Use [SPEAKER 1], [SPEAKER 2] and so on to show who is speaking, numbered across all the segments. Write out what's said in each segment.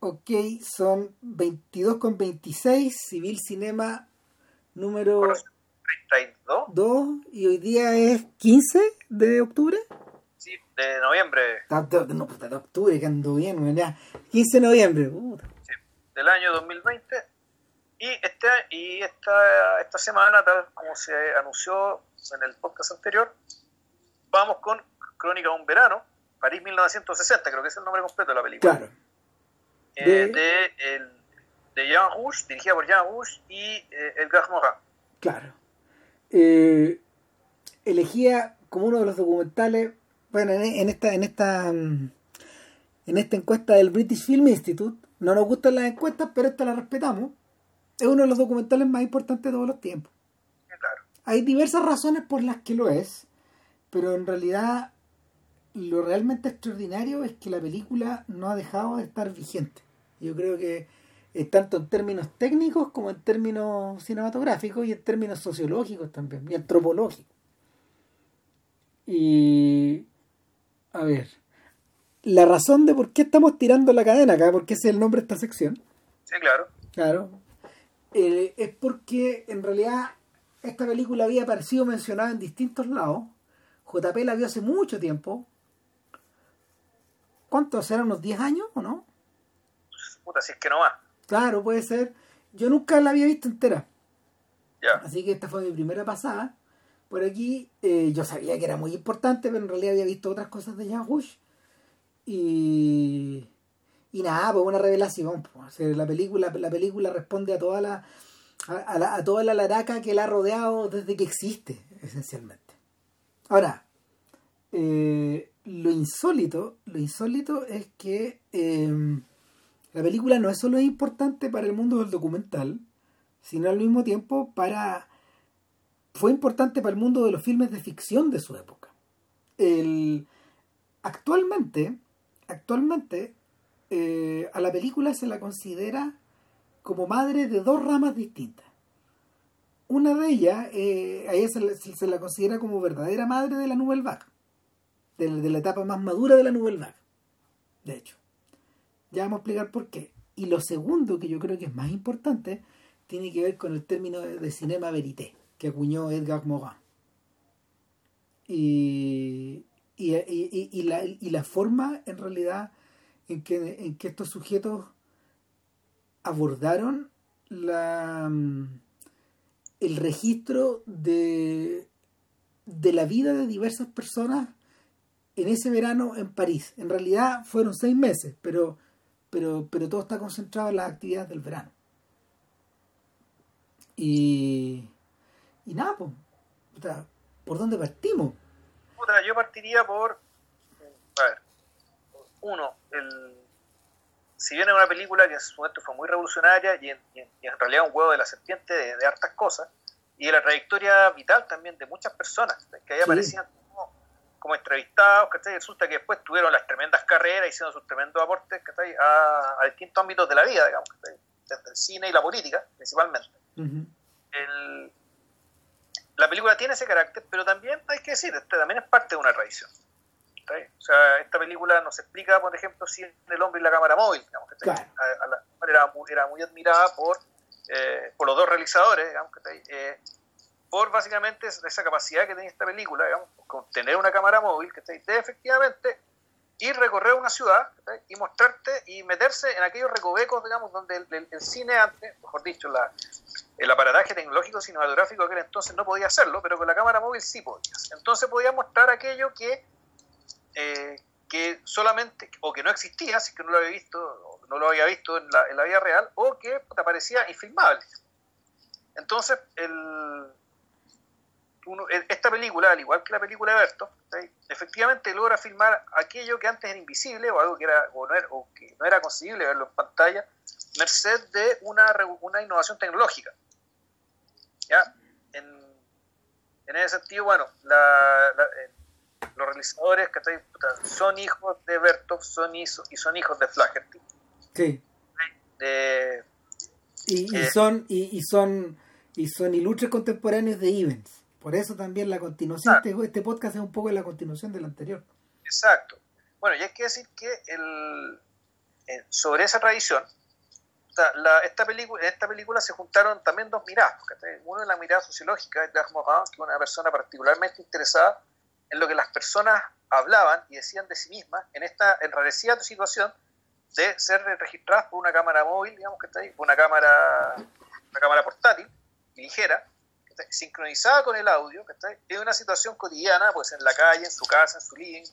[SPEAKER 1] Ok, son 22 con 26, Civil Cinema número
[SPEAKER 2] 32.
[SPEAKER 1] 2 y hoy día es 15 de octubre.
[SPEAKER 2] Sí, de noviembre.
[SPEAKER 1] De- No, de octubre, que ando bien, ya. 15 de noviembre. puta.
[SPEAKER 2] Sí, del año 2020. Y, este, y esta, esta semana, tal como se anunció en el podcast anterior, vamos con Crónica de un verano, París 1960, creo que es el nombre completo de la película.
[SPEAKER 1] Claro.
[SPEAKER 2] Eh,
[SPEAKER 1] De-
[SPEAKER 2] de, el- de Jean Rouge, dirigida por Jean Rouge y eh, Edgar Morin.
[SPEAKER 1] Claro. Eh, elegía como uno de los documentales, bueno, en, en esta, en esta, mm, en esta encuesta del British Film Institute, no nos gustan las encuestas, pero esta la respetamos. Es uno de los documentales más importantes de todos los tiempos.
[SPEAKER 2] Claro.
[SPEAKER 1] Hay diversas razones por las que lo es, pero en realidad lo realmente extraordinario es que la película no ha dejado de estar vigente. Yo creo que eh, tanto en términos técnicos como en términos cinematográficos y en términos sociológicos también, y antropológicos. Y a ver, la razón de por qué estamos tirando la cadena acá, porque ese es el nombre de esta sección,
[SPEAKER 2] Sí, claro.
[SPEAKER 1] Claro. Eh, es porque en realidad esta película había aparecido mencionada en distintos lados. JP la vio hace mucho tiempo. ¿Cuántos? ¿Eran unos 10 años o no?
[SPEAKER 2] Puta, si es que no más.
[SPEAKER 1] Claro, puede ser. Yo nunca la había visto entera.
[SPEAKER 2] Ya.
[SPEAKER 1] Así que esta fue mi primera pasada. Por aquí eh, yo sabía que era muy importante, pero en realidad había visto otras cosas de Rouge. Y, y nada, pues una revelación. pues. O sea, la, película, la película responde a toda la a, a la- a toda la laraca que la ha rodeado desde que existe, esencialmente. Ahora, eh, lo insólito, lo insólito es que eh, la película no es solo importante para el mundo del documental, sino al mismo tiempo para fue importante para el mundo de los filmes de ficción de su época. El, actualmente, actualmente eh, a la película se la considera como madre de dos ramas distintas. Una de ellas, eh, a ella se, la- considera como verdadera madre de la Nouvelle Vague, de, de la etapa más madura de la Nouvelle Vague, de hecho. Ya vamos a explicar por qué. Y lo segundo, que yo creo que es más importante, tiene que ver con el término de, cinema verité que acuñó Edgar Morin. Y, y, y- la, y la forma, en realidad, en que, en que estos sujetos abordaron la, el registro de, de la vida de diversas personas en ese verano en París. En realidad fueron seis meses, pero, pero, pero todo está concentrado en las actividades del verano. Y, y nada, pues, ¿por dónde partimos?
[SPEAKER 2] Puta, yo partiría por. A ver. Uno, el. Si bien es una película que en su momento fue muy revolucionaria y en, y en- y en realidad un huevo de la serpiente de, de hartas cosas, y de la trayectoria vital también de muchas personas que ahí aparecían como entrevistados, ¿cachai? Resulta que después tuvieron las tremendas carreras, hicieron sus tremendos aportes ¿cachai? A, a distintos ámbitos de la vida, digamos, ¿cachai? desde el cine y la política, principalmente. El- la película tiene ese carácter, pero también hay que decir, este también es parte de una tradición. ¿está bien? O sea, esta película nos explica, por ejemplo, si el hombre y la cámara móvil, digamos, ¿está bien?
[SPEAKER 1] Claro.
[SPEAKER 2] A- a la- era, muy, era muy admirada por, eh, por los dos realizadores, digamos, ¿está bien? Eh, por básicamente esa capacidad que tenía esta película, digamos, con tener una cámara móvil, que de efectivamente ir recorrer una ciudad y mostrarte y meterse en aquellos recovecos, digamos, donde el, cine antes, mejor dicho, el aparataje tecnológico cinematográfico de aquel entonces no podía hacerlo, pero con la cámara móvil sí podías. Entonces podía mostrar aquello que, eh, que solamente, o que no existía, si es que no lo había visto, no lo había visto en la, en la vida real, o que te parecía infilmable. Entonces, el, uno- esta película, al igual que la película de Berto, ¿sí? efectivamente logra filmar aquello que antes era invisible o algo que, era, o no, era, o que no era concebible verlo en pantalla, merced de una, una innovación tecnológica. ¿Ya? En, en ese sentido, bueno, la- la- eh, los realizadores ¿cachai? Puta, son hijos de Bertov son y son hijos de Flaherty.
[SPEAKER 1] Sí.
[SPEAKER 2] De,
[SPEAKER 1] Y, y
[SPEAKER 2] Eh.
[SPEAKER 1] son y, y son y son ilustres contemporáneos de Evans. Por eso también la continuación,
[SPEAKER 2] Ah.
[SPEAKER 1] este, este podcast es un poco la continuación del anterior.
[SPEAKER 2] Exacto. Bueno, y hay que decir que el, sobre esa tradición, esta, película, en esta película se juntaron también dos miradas. Uno es la mirada sociológica de Morin, que es una persona particularmente interesada en lo que las personas hablaban y decían de sí mismas en esta enrarecida situación de ser registradas por una cámara móvil, digamos que está ahí, una cámara, una cámara portátil y ligera, sincronizada con el audio, está en una situación cotidiana, pues en la calle, en su casa, en su living,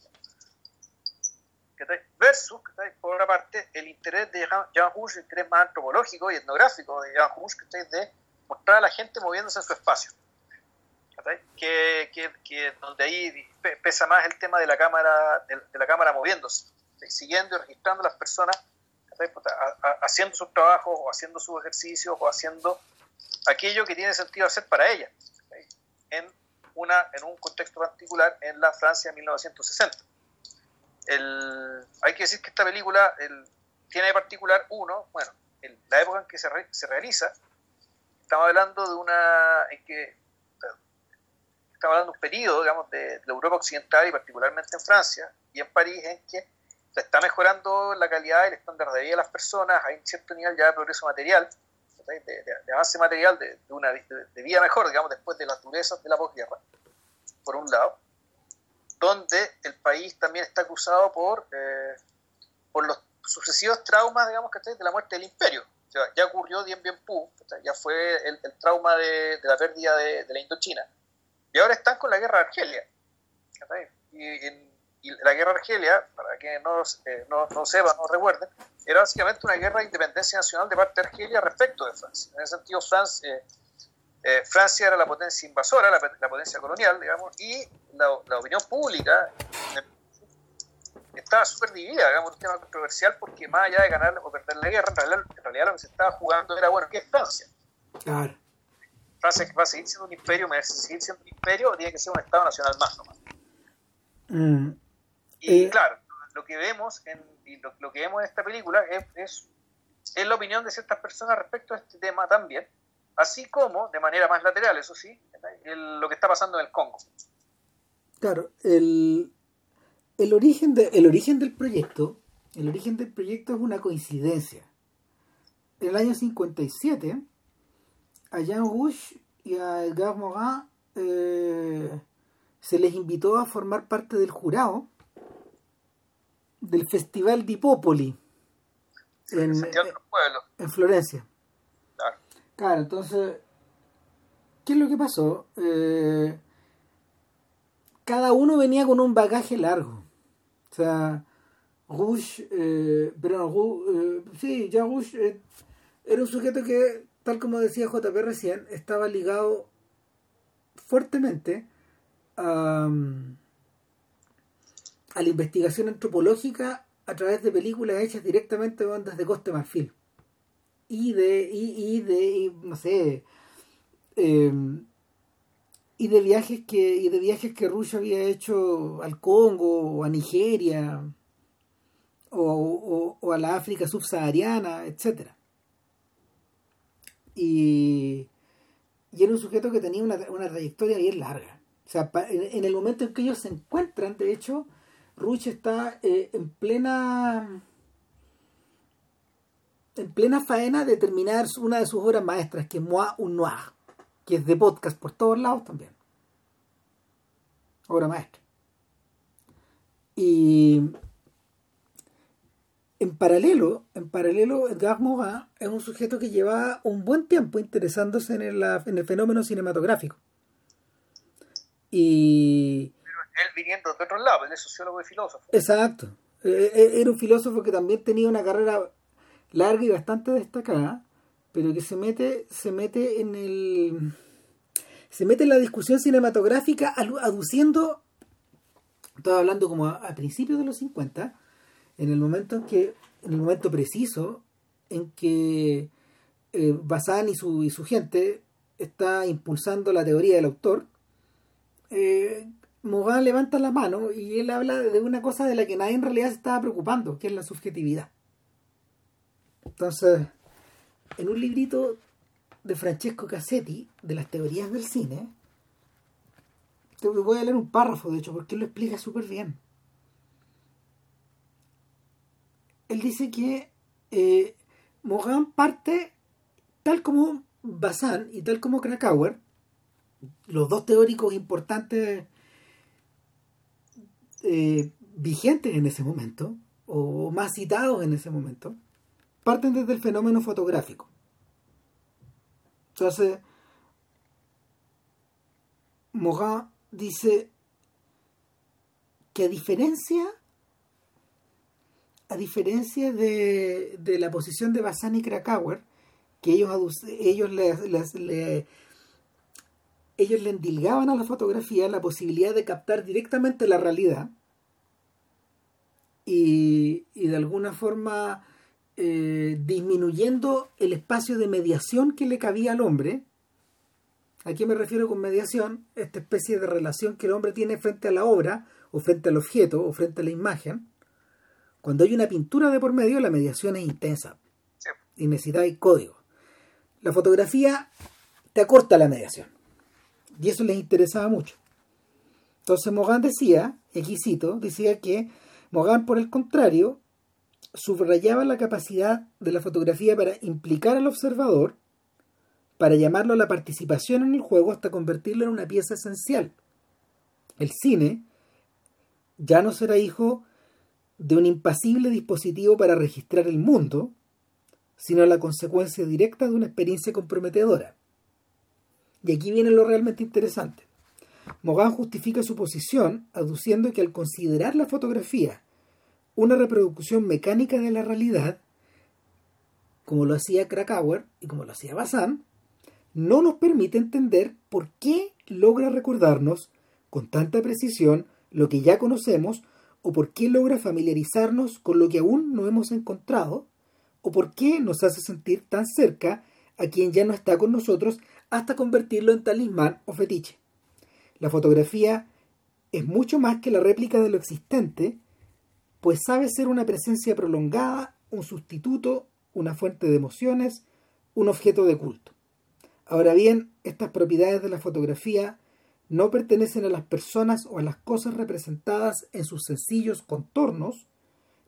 [SPEAKER 2] versus, por otra parte, el interés de Jean Rouge, el interés más antropológico y etnográfico de Jean Rouge, de mostrar a la gente moviéndose en su espacio. Que, que, que, donde ahí pesa más el tema de la cámara, de, la cámara moviéndose, siguiendo y registrando a las personas haciendo sus trabajos o haciendo sus ejercicios o haciendo aquello que tiene sentido hacer para ella en, una, en un contexto particular en la Francia de 1960 el, hay que decir que esta película el, tiene de particular uno, bueno, la época en que se, se, realiza, estamos hablando de una, en que, estamos hablando de un periodo, digamos, de, la Europa Occidental y particularmente en Francia y en París, en que se está mejorando la calidad y el estándar de vida de las personas, hay un cierto nivel ya de progreso material, de, avance material, de, una de, vida mejor, digamos, después de las durezas de la posguerra, por un lado donde el país también está acusado por, eh, por los sucesivos traumas, digamos, de la muerte del imperio. ya ocurrió Dien Bien Phu, ya fue el, trauma de, la pérdida de, la Indochina. Y ahora están con la guerra de Argelia. Y, la guerra de Argelia, para que no, eh, no, no sepan, no recuerden, era básicamente una guerra de independencia nacional de parte de Argelia respecto de Francia. En ese sentido, Francia, eh, eh, Francia era la potencia invasora, la, potencia colonial, digamos, y la, opinión pública estaba súper dividida, digamos, un tema controversial porque más allá de ganar o perder la guerra, en realidad, lo que se estaba jugando era, bueno, ¿qué es Francia? Claro. Francia va a seguir siendo un imperio, merece seguir siendo un imperio o tiene que ser un Estado nacional más nomás. Mm. Y eh, claro, lo que vemos en, lo, que vemos en esta película es, es, es la opinión de ciertas personas respecto a este tema también así como, de manera más lateral, eso sí, lo que está pasando en el Congo.
[SPEAKER 1] Claro, el, el, origen de, el origen del proyecto, el origen del proyecto es una coincidencia. En el año 57, a Jean Rouge y a Edgar Morin eh, se les invitó a formar parte del jurado del Festival di Popoli en, en Florencia. Claro, entonces, ¿qué es lo que pasó? Eh, cada uno venía con un bagaje largo. O sea, Rouge, eh, pero eh, sí, ya Rouge eh, era un sujeto que, tal como decía JP recién, estaba ligado fuertemente a, a la investigación antropológica a través de películas hechas directamente desde Coste Marfil y de, y, de no sé, em, y de viajes que, y de viajes que Rusia había hecho al Congo o a Nigeria o, o, a la África subsahariana, etcétera. Y, y era un sujeto que tenía una, trayectoria bien larga. O sea, en, el momento en que ellos se encuentran, de hecho, Rusia está eh, en plena en plena faena de terminar una de sus obras maestras, que es Moi un Noir, que es de podcast por todos lados también. Obra maestra. Y en paralelo, en paralelo, Edgar Morin es un sujeto que lleva un buen tiempo interesándose en el fenómeno cinematográfico. Y.
[SPEAKER 2] Él viniendo de otro lado, él es sociólogo y filósofo.
[SPEAKER 1] Exacto. E, e, era un filósofo que también tenía una carrera larga y bastante destacada, pero que se mete, se mete en el. se mete en la discusión cinematográfica aduciendo. Estaba hablando como a, principios de los 50, en el momento en que. en el momento preciso en que eh, Bazán y su, y su gente está impulsando la teoría del autor, eh, levanta la mano y él habla de una cosa de la que nadie en realidad se estaba preocupando, que es la subjetividad. Entonces, en un librito de Francesco Cassetti, de las teorías del cine, te voy a leer un párrafo, de hecho, porque él lo explica súper bien. él dice que eh, Mogan parte tal como Bazán y tal como Krakauer, los dos teóricos importantes eh, vigentes en ese momento, o más citados en ese momento, parten desde el fenómeno fotográfico. Entonces, Morin dice que a diferencia a diferencia de, de la posición de Bazán y Krakauer, que ellos, ellos le, ellos le endilgaban a la fotografía la posibilidad de captar directamente la realidad y, y de alguna forma eh, disminuyendo el espacio de mediación que le cabía al hombre. ¿A qué me refiero con mediación? Esta especie de relación que el hombre tiene frente a la obra, o frente al objeto, o frente a la imagen. Cuando hay una pintura de por medio, la mediación es intensa. Y necesitáis código. La fotografía te acorta la mediación. Y eso les interesaba mucho. Entonces Mogan decía, aquí decía que Mogan, por el contrario, subrayaba la capacidad de la fotografía para implicar al observador, para llamarlo a la participación en el juego hasta convertirlo en una pieza esencial. El cine ya no será hijo de un impasible dispositivo para registrar el mundo, sino la consecuencia directa de una experiencia comprometedora. Y aquí viene lo realmente interesante. Mogan justifica su posición aduciendo que al considerar la fotografía una reproducción mecánica de la realidad, como lo hacía Krakauer y como lo hacía Bazán, no nos permite entender por qué logra recordarnos con tanta precisión lo que ya conocemos o por qué logra familiarizarnos con lo que aún no hemos encontrado o por qué nos hace sentir tan cerca a quien ya no está con nosotros hasta convertirlo en talismán o fetiche. La fotografía es mucho más que la réplica de lo existente pues sabe ser una presencia prolongada, un sustituto, una fuente de emociones, un objeto de culto. Ahora bien, estas propiedades de la fotografía no pertenecen a las personas o a las cosas representadas en sus sencillos contornos,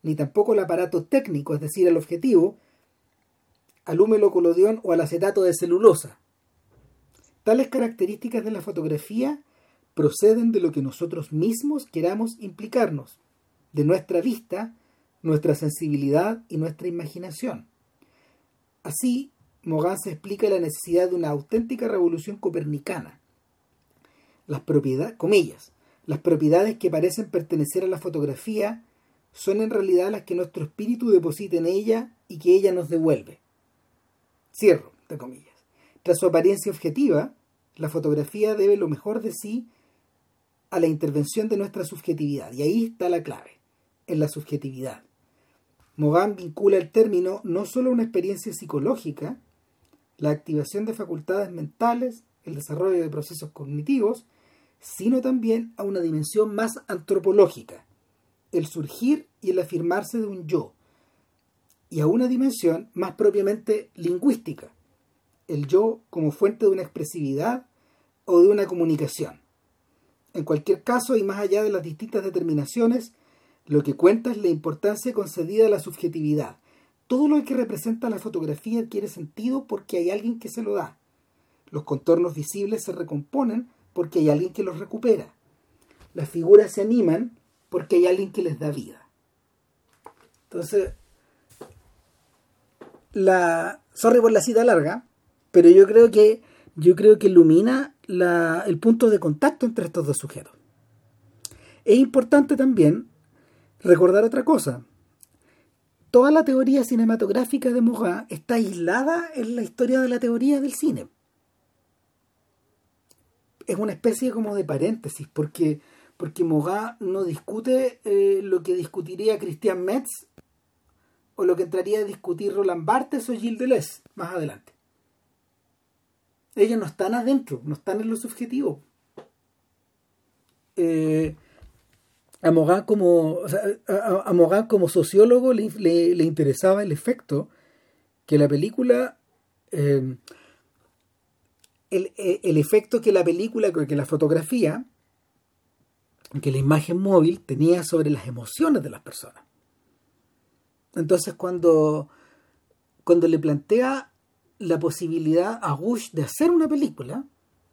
[SPEAKER 1] ni tampoco al aparato técnico, es decir, al objetivo, al húmelo colodión o al acetato de celulosa. Tales características de la fotografía proceden de lo que nosotros mismos queramos implicarnos, de nuestra vista, nuestra sensibilidad y nuestra imaginación. Así, Mogan se explica la necesidad de una auténtica revolución copernicana. Las propiedades, comillas, las propiedades que parecen pertenecer a la fotografía son en realidad las que nuestro espíritu deposita en ella y que ella nos devuelve. Cierro, de comillas. Tras su apariencia objetiva, la fotografía debe lo mejor de sí a la intervención de nuestra subjetividad. Y ahí está la clave en la subjetividad. Mogan vincula el término no solo a una experiencia psicológica, la activación de facultades mentales, el desarrollo de procesos cognitivos, sino también a una dimensión más antropológica, el surgir y el afirmarse de un yo, y a una dimensión más propiamente lingüística, el yo como fuente de una expresividad o de una comunicación. En cualquier caso, y más allá de las distintas determinaciones, lo que cuenta es la importancia concedida a la subjetividad. Todo lo que representa la fotografía adquiere sentido porque hay alguien que se lo da. Los contornos visibles se recomponen porque hay alguien que los recupera. Las figuras se animan porque hay alguien que les da vida. Entonces, la sorry por la cita larga, pero yo creo que yo creo que ilumina el punto de contacto entre estos dos sujetos. Es importante también recordar otra cosa. Toda la teoría cinematográfica de Morin está aislada en la historia de la teoría del cine. Es una especie como de paréntesis, porque, porque Morin no discute eh, lo que discutiría Christian Metz o lo que entraría a discutir Roland Barthes o Gilles Deleuze más adelante. Ellos no están adentro, no están en lo subjetivo. Eh, a Mogan como, sociólogo le, interesaba el efecto que la película, eh, el, el, efecto que la película, que la fotografía, que la imagen móvil tenía sobre las emociones de las personas. Entonces cuando, cuando le plantea la posibilidad a Bush de hacer una película,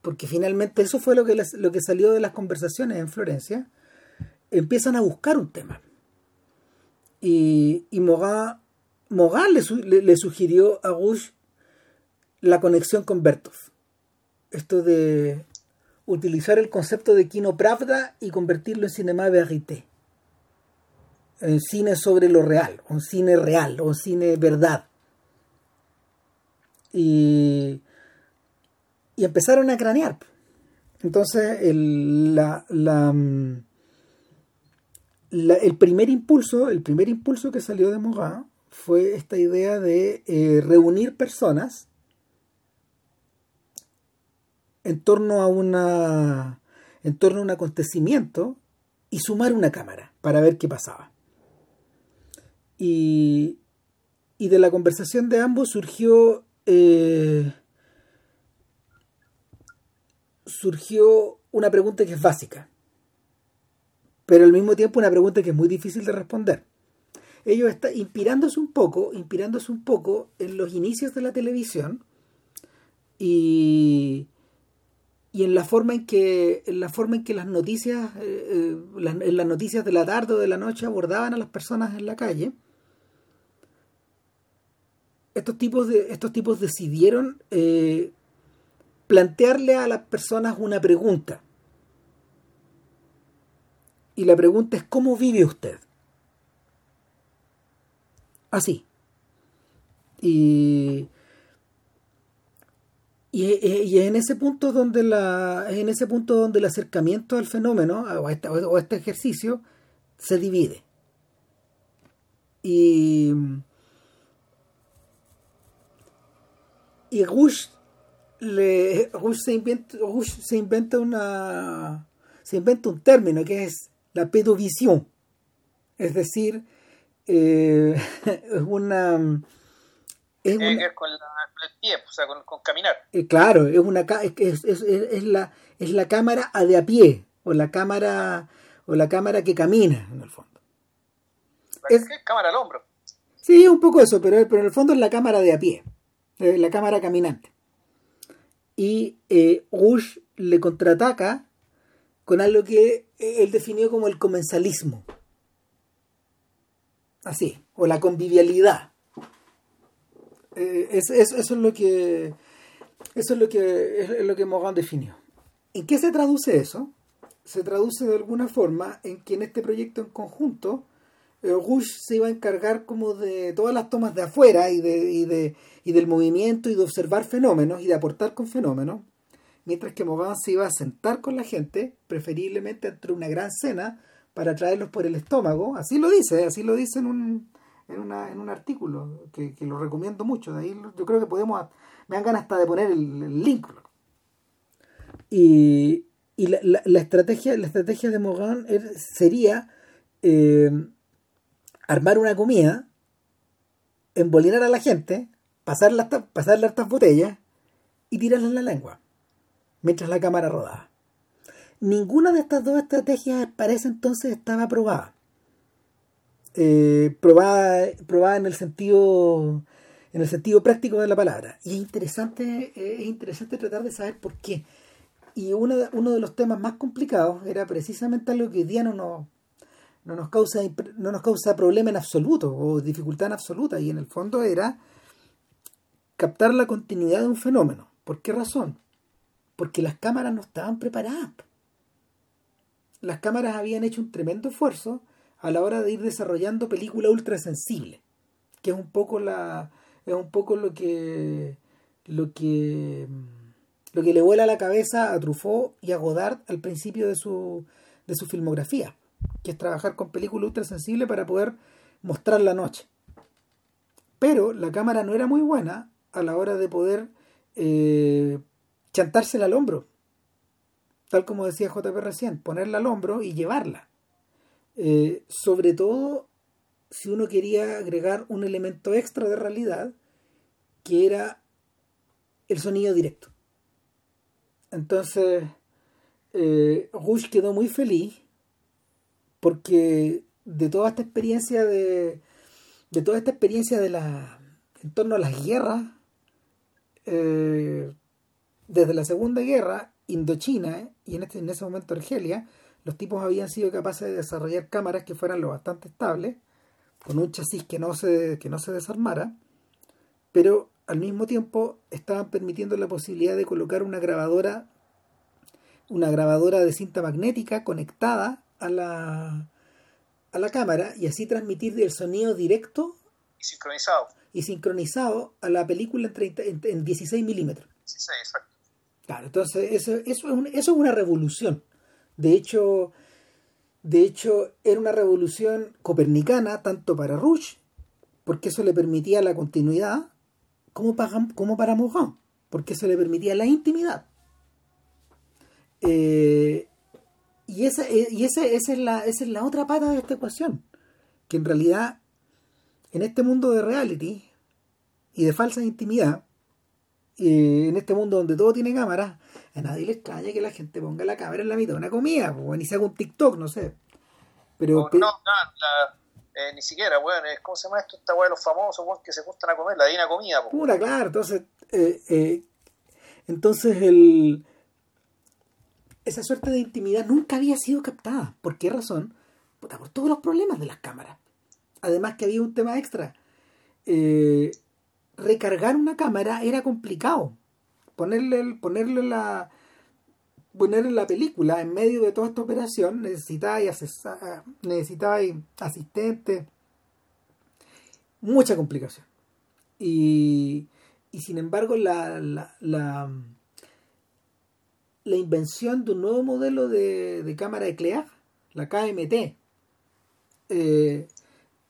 [SPEAKER 1] porque finalmente eso fue lo que, lo que salió de las conversaciones en Florencia, empiezan a buscar un tema. Y, y le, le, sugirió a Bush la conexión con Bertov. Esto de utilizar el concepto de Kino Pravda y convertirlo en cinema verité. En cine sobre lo real, un cine real, un cine verdad. Y, y empezaron a cranear. Entonces, el, la, mm, el primer impulso, el primer impulso que salió de Moga fue esta idea de eh, reunir personas en torno a una en torno a un acontecimiento y sumar una cámara para ver qué pasaba. Y, y de la conversación de ambos surgió eh, surgió una pregunta que es básica, pero al mismo tiempo una pregunta que es muy difícil de responder. Ellos están inspirándose un poco, inspirándose un poco en los inicios de la televisión y, y en la forma en que en la forma en que las noticias eh, eh, en las noticias de la tarde o de la noche abordaban a las personas en la calle estos tipos, de, estos tipos decidieron eh, plantearle a las personas una pregunta. Y la pregunta es, ¿cómo vive usted? Así. Y, y, es en ese punto donde la es en ese punto donde el acercamiento al fenómeno o este, o a este ejercicio se divide. Y y Rush, le, se, inventa, se inventa una se inventa un término que es la pedovisión es decir eh, es una
[SPEAKER 2] es, con, la, el pie, o sea, con, caminar.
[SPEAKER 1] Eh, claro, es una es, es, es, la es la cámara a de a pie o la cámara o la cámara que camina en el fondo.
[SPEAKER 2] Es, cámara al hombro.
[SPEAKER 1] Sí, un poco eso, pero, pero en el fondo es la cámara de a pie la cámara caminante. Y eh, Rush le contraataca con algo que él definió como el comensalismo. Así, o la convivialidad. Eh, eso es lo que eso es lo que es lo que Morgan definió. ¿En qué se traduce eso? Se traduce de alguna forma en que en este proyecto en conjunto Rush se iba a encargar como de todas las tomas de afuera y, de, y del movimiento y de observar fenómenos y de aportar con fenómenos, mientras que Mogan se iba a sentar con la gente, preferiblemente entre una gran cena, para traerlos por el estómago. Así lo dice, así lo dice en un, en, una, en un artículo que, lo recomiendo mucho. De ahí yo creo que podemos, me dan ganas hasta de poner el, link. Y, y la, la, estrategia, la estrategia de Mogan sería eh, armar una comida, embolinar a la gente, pasarle, pasarle estas botellas y tirarle en la lengua, mientras la cámara rodaba. Ninguna de estas dos estrategias parece entonces estaba aprobada. Eh, probada, probada en el sentido en el sentido práctico de la palabra. Y es interesante, es interesante tratar de saber por qué. Y uno de, uno de los temas más complicados era precisamente algo que hoy día no no nos causa, no nos causa problema en absoluto o dificultad en absoluta. Y en el fondo era captar la continuidad de un fenómeno. ¿Por qué razón? Porque las cámaras no estaban preparadas. Las cámaras habían hecho un tremendo esfuerzo a la hora de ir desarrollando película ultra sensible, que es un poco la es un poco lo que lo que lo que le vuela la cabeza a Truffaut y a Godard al principio de su de su filmografía que es trabajar con película ultra sensible para poder mostrar la noche. Pero la cámara no era muy buena a la hora de poder eh, chantársela al hombro. Tal como decía JP recién, ponerla al hombro y llevarla. Eh, sobre todo si uno quería agregar un elemento extra de realidad, que era el sonido directo. Entonces, eh, Rush quedó muy feliz porque de toda esta experiencia de, de toda esta experiencia de la en torno a las guerras eh, desde la Segunda Guerra Indochina y en, este, en ese momento Argelia, los tipos habían sido capaces de desarrollar cámaras que fueran lo bastante estables, con un chasis que no se, que no se desarmara, pero al mismo tiempo estaban permitiendo la posibilidad de colocar una grabadora, una grabadora de cinta magnética conectada a la, a la cámara y así transmitir el sonido directo
[SPEAKER 2] y sincronizado
[SPEAKER 1] y sincronizado a la película en, 30, en, en 16 milímetros.
[SPEAKER 2] 16, exacto.
[SPEAKER 1] Claro, entonces eso, eso, es un, eso es una revolución. De hecho, de hecho, era una revolución copernicana tanto para Rush, porque eso le permitía la continuidad, como para, como para Mohan, porque eso le permitía la intimidad. Eh, y esa, y esa, esa, es la, esa es la otra pata de esta ecuación, que en realidad en este mundo de reality y de falsa intimidad, y en este mundo donde todo tiene cámara, a nadie le extraña que la gente ponga la cámara en la mitad de una comida, o ni se haga un TikTok, no sé. Pero,
[SPEAKER 2] no, no, la, eh, ni siquiera, weón, es ¿cómo se llama esto? Esta weá de los famosos, weón, que se gustan a comer, la divina comida, po,
[SPEAKER 1] pura, claro, entonces, eh, eh, entonces el esa suerte de intimidad nunca había sido captada. ¿Por qué razón? Puta, por todos los problemas de las cámaras. Además que había un tema extra. Eh, recargar una cámara era complicado. Ponerle, ponerle la ponerle la película en medio de toda esta operación necesitáis asistente mucha complicación y, sin embargo la, la, la, la invención de un nuevo modelo de, de cámara Eclair la KMT eh,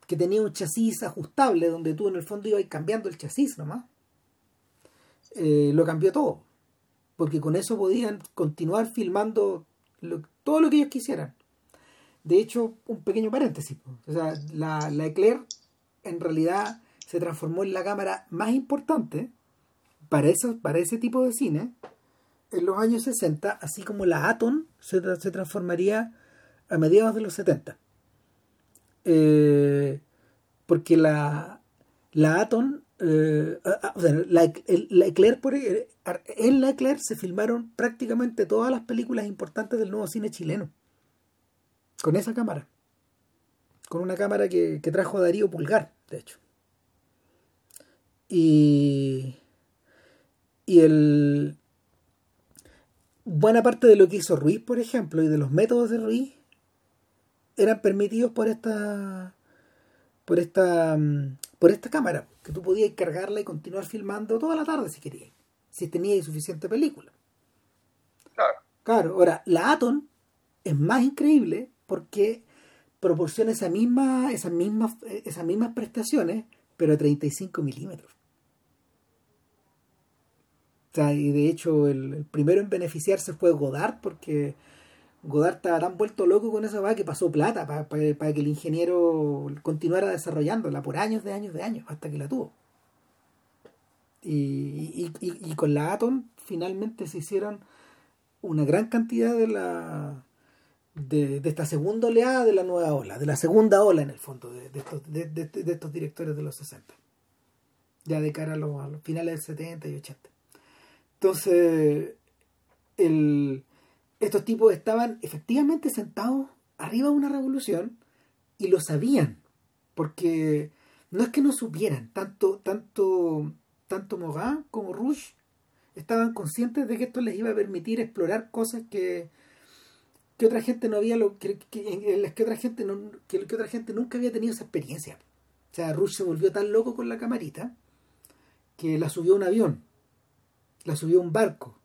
[SPEAKER 1] que tenía un chasis ajustable donde tú en el fondo ibas cambiando el chasis nomás. Eh, lo cambió todo. Porque con eso podían continuar filmando todo lo que ellos quisieran. De hecho, un pequeño paréntesis. O sea, la, la Eclair en realidad se transformó en la cámara más importante para, eso, para ese tipo de cine en los años 60, así como la Atom se, se transformaría a mediados de los 70. Eh, porque la, la Atom, eh, o sea, la, la Eclair, por, en la Eclair se filmaron prácticamente todas las películas importantes del nuevo cine chileno. Con esa cámara. Con una cámara que, que trajo Darío Pulgar, de hecho. Y, y el, buena parte de lo que hizo Ruiz, por ejemplo, y de los métodos de Ruiz, eran permitidos por esta por esta mm, por esta cámara que tú podías cargarla y continuar filmando toda la tarde si querías si tenías suficiente película.
[SPEAKER 2] Claro.
[SPEAKER 1] Claro ahora la Atom es más increíble porque proporciona esa misma esas mismas esas mismas prestaciones pero a 35 milímetros. O sea, y de hecho el, el primero en beneficiarse fue Godard porque Godard estaba tan vuelto loco con esa va que pasó plata para que el ingeniero continuara desarrollándola por años de años de años hasta que la tuvo. Y, con la Atom finalmente se hicieron una gran cantidad de la de, esta segunda oleada de la nueva ola, de la segunda ola en el fondo de, de estos, de, estos directores de los 60, ya de cara a los, a los finales del 70 y 80. Entonces, el estos tipos estaban efectivamente sentados arriba de una revolución y lo sabían, porque no es que no supieran, tanto, tanto, tanto Morin como Rush estaban conscientes de que esto les iba a permitir explorar cosas que, que otra gente no había lo que, en las que otra gente no, que, que otra gente nunca había tenido esa experiencia. O sea, Rush se volvió tan loco con la camarita que la subió a un avión, la subió a un barco,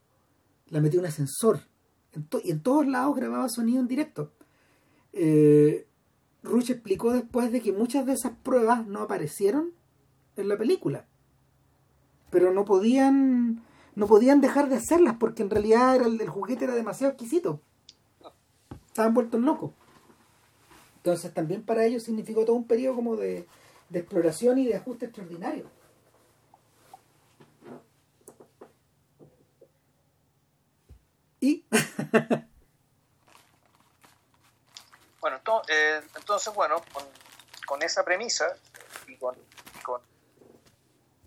[SPEAKER 1] la metió a un ascensor, y en todos lados grababa sonido en directo. Eh, explicó después de que muchas de esas pruebas no aparecieron en la película. Pero no podían no podían dejar de hacerlas porque en realidad era el, el juguete era demasiado exquisito. Estaban vueltos locos. Entonces también para ellos significó todo un periodo como de, de exploración y de ajuste extraordinario. ¿Y?
[SPEAKER 2] bueno, entonces, eh, entonces bueno, con, con, esa premisa, y con, con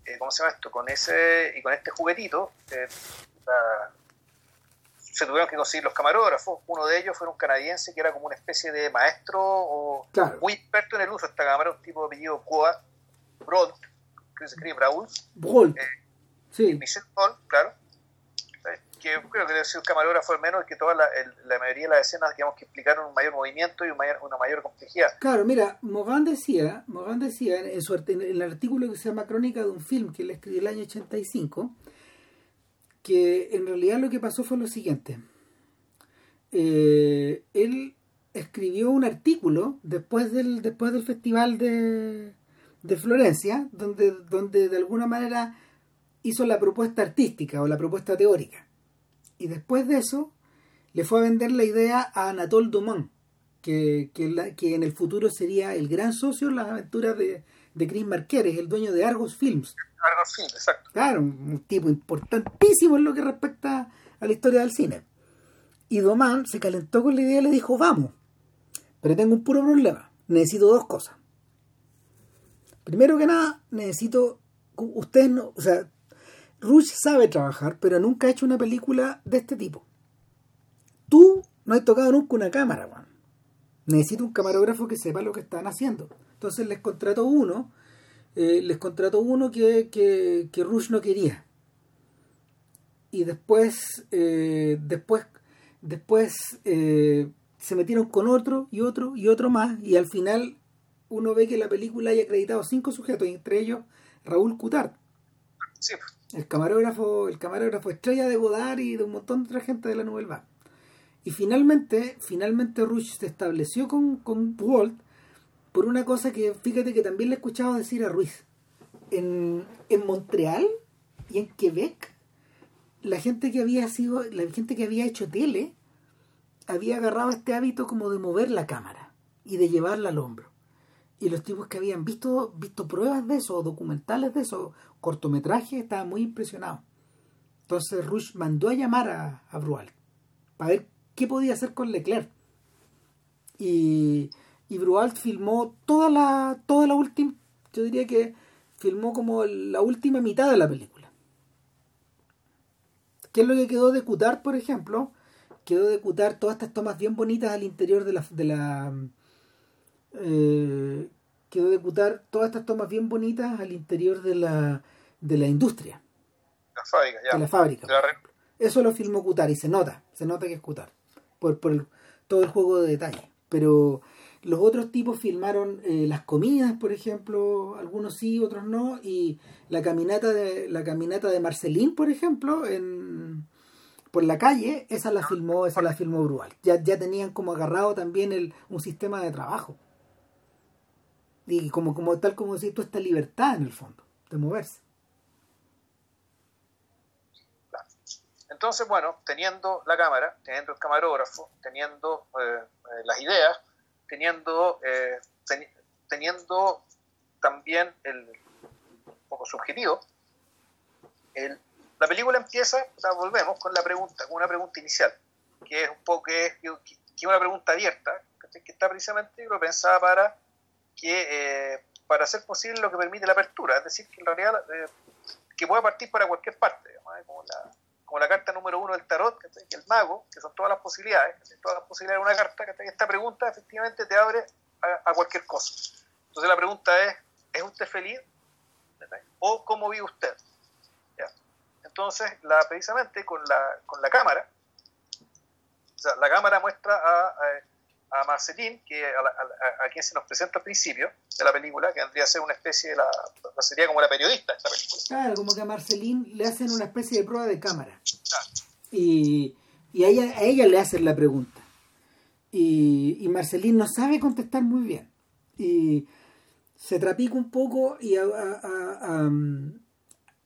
[SPEAKER 2] eh, ¿cómo se llama esto? Con ese y con este juguetito eh, se tuvieron que conseguir los camarógrafos. Uno de ellos fue un canadiense que era como una especie de maestro o muy experto en el uso de esta cámara, un tipo de apellido Coa, Broad, que se escribe Braul.
[SPEAKER 1] Eh,
[SPEAKER 2] sí. Michel Paul, claro que creo que debe ser el camarógrafo al menos que toda la, la, mayoría de las escenas digamos que explicaron un mayor movimiento y un mayor, una mayor complejidad.
[SPEAKER 1] Claro, mira, Morgan decía, Morgan decía en, su, en el artículo que se llama Crónica de un film que él escribió el año 85, que en realidad lo que pasó fue lo siguiente. Eh, él escribió un artículo después del, después del festival de, de Florencia, donde, donde de alguna manera hizo la propuesta artística o la propuesta teórica. Y después de eso, le fue a vender la idea a Anatole Dumont, que, que, en el futuro sería el gran socio en las aventuras de, de Chris Marqueres, el dueño de Argos Films.
[SPEAKER 2] Argos Films, exacto.
[SPEAKER 1] Claro, un, tipo importantísimo en lo que respecta a la historia del cine. Y Dumont se calentó con la idea y le dijo, vamos, pero tengo un puro problema, necesito dos cosas. Primero que nada, necesito, ustedes no, o sea, Rush sabe trabajar, pero nunca ha hecho una película de este tipo. Tú no has tocado nunca una cámara, Juan. Necesito un camarógrafo que sepa lo que están haciendo. Entonces les contrató uno, eh, les contrató uno que, que, Rush no quería. Y después, eh, después, después eh, se metieron con otro y otro y otro más. Y al final uno ve que la película haya acreditado cinco sujetos, entre ellos Raúl Cutard.
[SPEAKER 2] Sí.
[SPEAKER 1] El camarógrafo, el camarógrafo estrella de Godard y de un montón de otra gente de la Nouvelle. Y finalmente, finalmente Rush se estableció con, con Walt por una cosa que fíjate que también le he escuchado decir a Ruiz. En, en Montreal y en Quebec, la gente que había sido, la gente que había hecho tele, había agarrado este hábito como de mover la cámara y de llevarla al hombro. Y los tipos que habían visto, visto pruebas de eso, documentales de eso, cortometraje estaba muy impresionado. Entonces Rush mandó a llamar a, a Brual para ver qué podía hacer con Leclerc. Y, y Brual filmó toda la, toda la última, yo diría que filmó como la última mitad de la película. ¿Qué es lo que quedó de Cutar, por ejemplo? Quedó de Cutar todas estas tomas bien bonitas al interior de la, de la eh, quedó de Cutar todas estas tomas bien bonitas al interior de la de la industria.
[SPEAKER 2] La fábrica, ya.
[SPEAKER 1] De la fábrica. Eso lo filmó Cutar y se nota, se nota que es Cutar, por, por todo el juego de detalle. Pero los otros tipos filmaron eh, las comidas, por ejemplo, algunos sí, otros no, y la caminata de la caminata de Marcelín, por ejemplo, en por la calle, esa la filmó, esa la filmó Brual. Ya, ya tenían como agarrado también el, un sistema de trabajo. Y como, como tal como decís tú, esta libertad en el fondo, de moverse.
[SPEAKER 2] Entonces, bueno, teniendo la cámara, teniendo el camarógrafo, teniendo eh, eh, las ideas, teniendo, eh, teniendo también el poco subjetivo, el, la película empieza, volvemos con la pregunta, con una pregunta inicial, que es un poco que, que, una pregunta abierta, que está precisamente pensada para que para hacer posible lo que permite la apertura, es decir, que en realidad que pueda partir para cualquier parte, como la, carta número uno del tarot, que el mago, que son todas las posibilidades, todas las posibilidades de una carta, que esta pregunta efectivamente te abre a, cualquier cosa. Entonces la pregunta es, ¿es usted feliz? ¿O cómo vive usted? Entonces, precisamente con la, con la cámara, o sea, la cámara muestra a a Marceline, que a, quien se nos presenta al principio de la película, que vendría a ser una especie de la, sería como la periodista de esta película.
[SPEAKER 1] Claro, como que a Marceline le hacen una especie de prueba de cámara. Y, y a, ella, a ella le hacen la pregunta. Y, y Marceline no sabe contestar muy bien. Y se trapica un poco y a,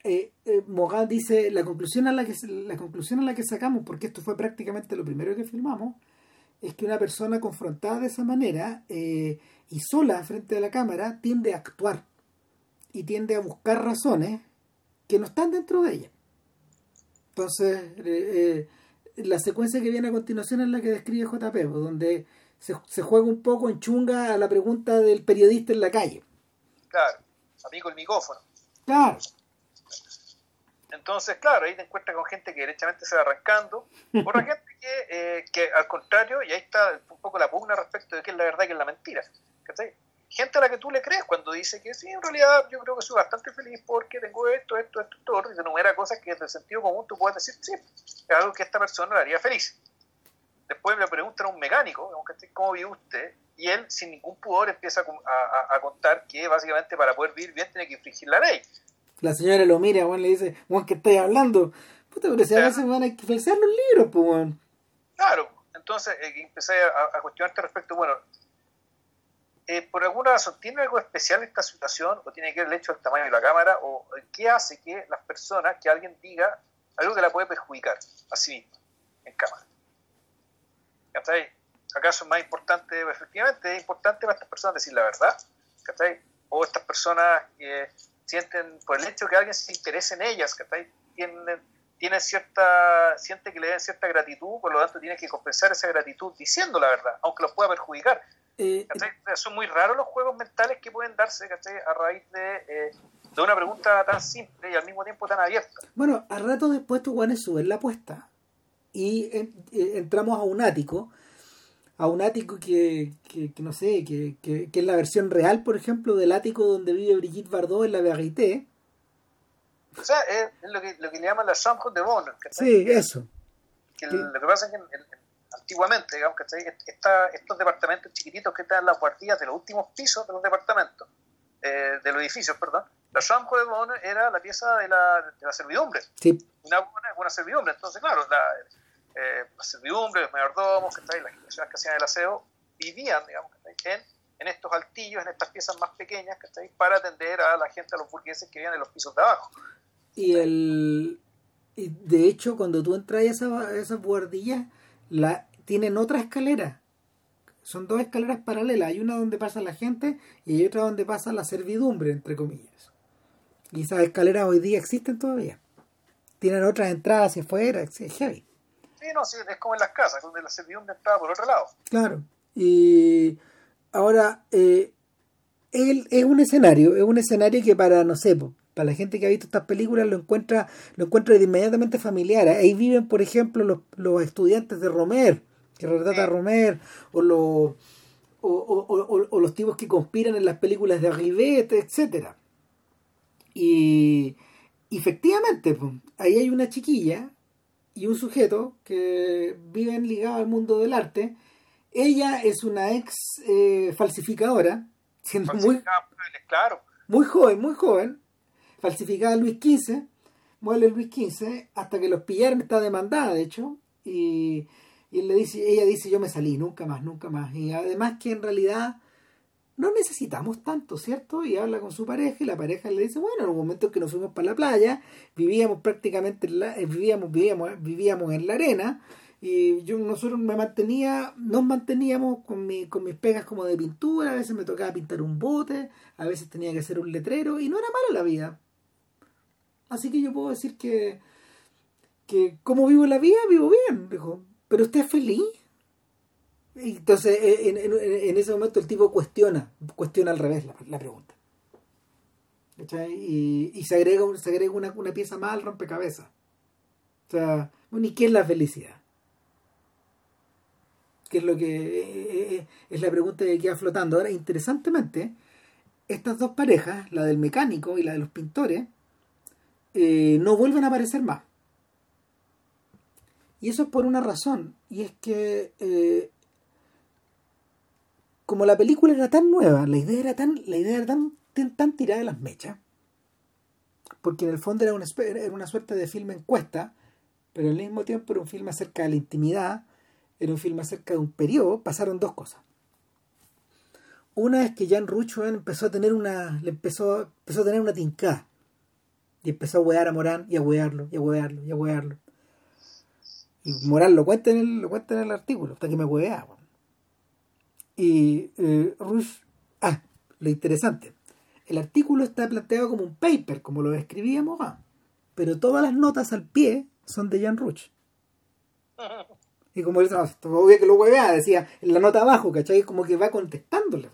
[SPEAKER 1] eh, eh, Mogan dice la conclusión a la que la conclusión a la que sacamos porque esto fue prácticamente lo primero que filmamos es que una persona confrontada de esa manera eh, y sola frente a la cámara tiende a actuar y tiende a buscar razones que no están dentro de ella. Entonces, eh, eh, la secuencia que viene a continuación es la que describe JP, pues, donde se, se, juega un poco en chunga a la pregunta del periodista en la calle.
[SPEAKER 2] Claro. amigo el micrófono.
[SPEAKER 1] Claro.
[SPEAKER 2] Entonces, claro, ahí te encuentras con gente que derechamente se va arrancando, otra gente que, eh, que al contrario, y ahí está un poco la pugna respecto de qué es la verdad y qué es la mentira. ¿cachai? Gente a la que tú le crees cuando dice que sí, en realidad yo creo que soy bastante feliz porque tengo esto, esto, esto, esto, y te enumera cosas que desde el sentido común tú puedes decir, sí, es algo que esta persona le haría feliz. Después me preguntan a un mecánico, ¿cómo vive usted? Y él, sin ningún pudor, empieza a, a, a contar que básicamente para poder vivir bien tiene que infringir la ley
[SPEAKER 1] la señora lo mira, Juan le dice, Juan, ¿qué estáis hablando? Puta, pero si a veces van a falsear los libros, pues.
[SPEAKER 2] Claro, entonces eh, empecé a, a, cuestionarte respecto, bueno, eh, por alguna razón, ¿tiene algo especial esta situación o tiene que ver el hecho del tamaño de la cámara o qué hace que las personas, que alguien diga algo que la puede perjudicar a sí misma en cámara? ¿Cachai? ¿Acaso es más importante, efectivamente, es importante para estas personas decir la verdad? ¿Cachai? O estas personas que sienten por el hecho de que alguien se interese en ellas, que tienen, tienen cierta, siente que le den cierta gratitud, por lo tanto tiene que compensar esa gratitud diciendo la verdad, aunque los pueda perjudicar. Eh, Son muy raros los juegos mentales que pueden darse a raíz de, eh, de, una pregunta tan simple y al mismo tiempo tan abierta.
[SPEAKER 1] Bueno, a rato después tú guanes suben la apuesta y eh, entramos a un ático a un ático que, que, no sé, que, que, es la versión real, por ejemplo, del ático donde vive Brigitte Bardot en la Verité.
[SPEAKER 2] O sea, es, lo, que, lo que le llaman la chambre de bonheur.
[SPEAKER 1] Sí, eso.
[SPEAKER 2] Que lo que pasa es que antiguamente, digamos, Está, estos departamentos chiquititos que están en las guardias de los últimos pisos de los departamentos, eh, de los edificios, perdón, la chambre de bonheur era la pieza de la, de la servidumbre.
[SPEAKER 1] Sí.
[SPEAKER 2] Una buena, buena servidumbre. Entonces, claro, la, eh, las servidumbres, los mayordomos, que las personas que hacían el aseo, vivían, digamos, en, en estos altillos, en estas piezas más pequeñas, para atender a la gente, a los burgueses que vivían en los pisos de abajo.
[SPEAKER 1] Y el y de hecho, cuando tú entras a esas esa buhardillas, la, tienen otra escalera. Son dos escaleras paralelas. Hay una donde pasa la gente y hay otra donde pasa la servidumbre, entre comillas. Y esas escaleras hoy día existen todavía. Tienen otras entradas hacia afuera, es heavy.
[SPEAKER 2] Sí, no, sí, es como en las casas, donde la servidumbre estaba por otro lado.
[SPEAKER 1] Claro. Y ahora, eh, él es un escenario, es un escenario que para, no sé, para la gente que ha visto estas películas lo encuentra, lo encuentra inmediatamente familiar. Ahí viven, por ejemplo, los, los estudiantes de Romer, que retrata a Romer, o los, o, o, o, los tipos que conspiran en las películas de Rivette, etcétera. Y efectivamente, ahí hay una chiquilla y un sujeto que viven ligados al mundo del arte. Ella es una ex eh, falsificadora, siendo muy,
[SPEAKER 2] claro.
[SPEAKER 1] muy joven, muy joven, falsificada Luis XV, muere Luis XV, hasta que los pillaron, está demandada de hecho, y, y él le dice, ella dice yo me salí, nunca más, nunca más. Y además que en realidad no necesitamos tanto, ¿cierto? Y habla con su pareja y la pareja le dice, bueno, en un momento que nos fuimos para la playa, vivíamos prácticamente, en la, eh, vivíamos, vivíamos, vivíamos en la arena y yo nosotros me mantenía, nos manteníamos con, mi, con mis pegas como de pintura, a veces me tocaba pintar un bote, a veces tenía que hacer un letrero y no era mala la vida. Así que yo puedo decir que, que como vivo la vida, vivo bien, dijo. Pero usted es feliz. Entonces, eh, en, en, ese momento el tipo cuestiona, cuestiona al revés la, pregunta. Y, y, se agrega, se agrega una, una, pieza más al rompecabezas. O sea, ¿y qué es la felicidad? ¿Qué es lo que eh, eh, es la pregunta que queda flotando? Ahora, interesantemente, estas dos parejas, la del mecánico y la de los pintores, no vuelven a aparecer más. Y eso es por una razón, y es que como la película era tan nueva, la idea era tan, la idea era tan, tan, tirada de las mechas, porque en el fondo era una, era una suerte de filme encuesta, pero al mismo tiempo era un filme acerca de la intimidad, era un filme acerca de un periodo, pasaron dos cosas. Una es que Jan Ruchman empezó a tener una, le empezó, empezó a tener una tincada. Y empezó a huear a Morán y a huearlo, y a huearlo, y a huearlo. Y Morán lo cuenta en el, lo cuenta en el artículo, hasta que me hueá. Y eh, Rush, ah, lo interesante, el artículo está planteado como un paper, como lo escribíamos, ah, pero todas las notas al pie son de Jan Rush. Y como él, obvio que lo huevea, decía en la nota abajo, ¿cachai? Como que va contestándole,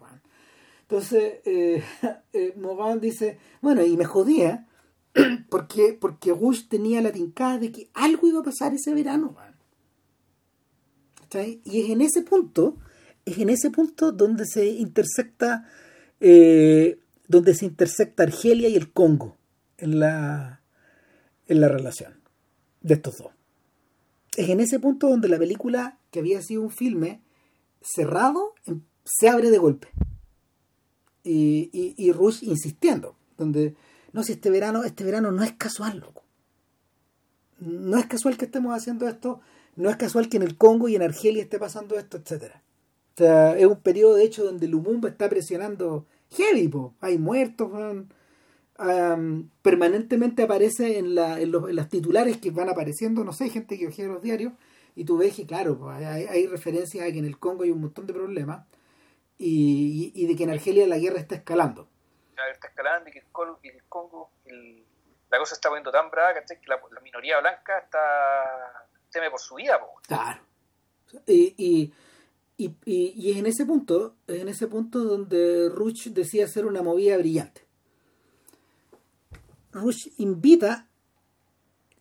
[SPEAKER 1] Entonces, eh, eh, Morgan dice, bueno, y me jodía, porque, porque Rush tenía la tincada de que algo iba a pasar ese verano. Y es en ese punto, es en ese punto donde se intersecta, eh, donde se intersecta Argelia y el Congo en la, en la relación de estos dos. Es en ese punto donde la película, que había sido un filme cerrado, em, se abre de golpe. Y, y, Rush insistiendo, donde, no, si este verano, este verano no es casual, loco. No es casual que estemos haciendo esto, no es casual que en el Congo y en Argelia esté pasando esto, etcétera. O sea, es un periodo de hecho donde Lumumba está presionando heavy, hay muertos, permanentemente aparece en, la, en, los, en, las titulares que van apareciendo, no sé, gente que ojea los diarios, y tú ves que, claro, hay, hay referencias a que en el Congo hay un montón de problemas y, y, de que en Argelia la guerra está escalando.
[SPEAKER 2] está escalando y que el, Congo, el, la cosa está poniendo tan brava que la, la, minoría blanca está teme por su vida.
[SPEAKER 1] Claro. Y, y, y, y, es en ese punto, en ese punto donde Rush decía hacer una movida brillante. Rush invita,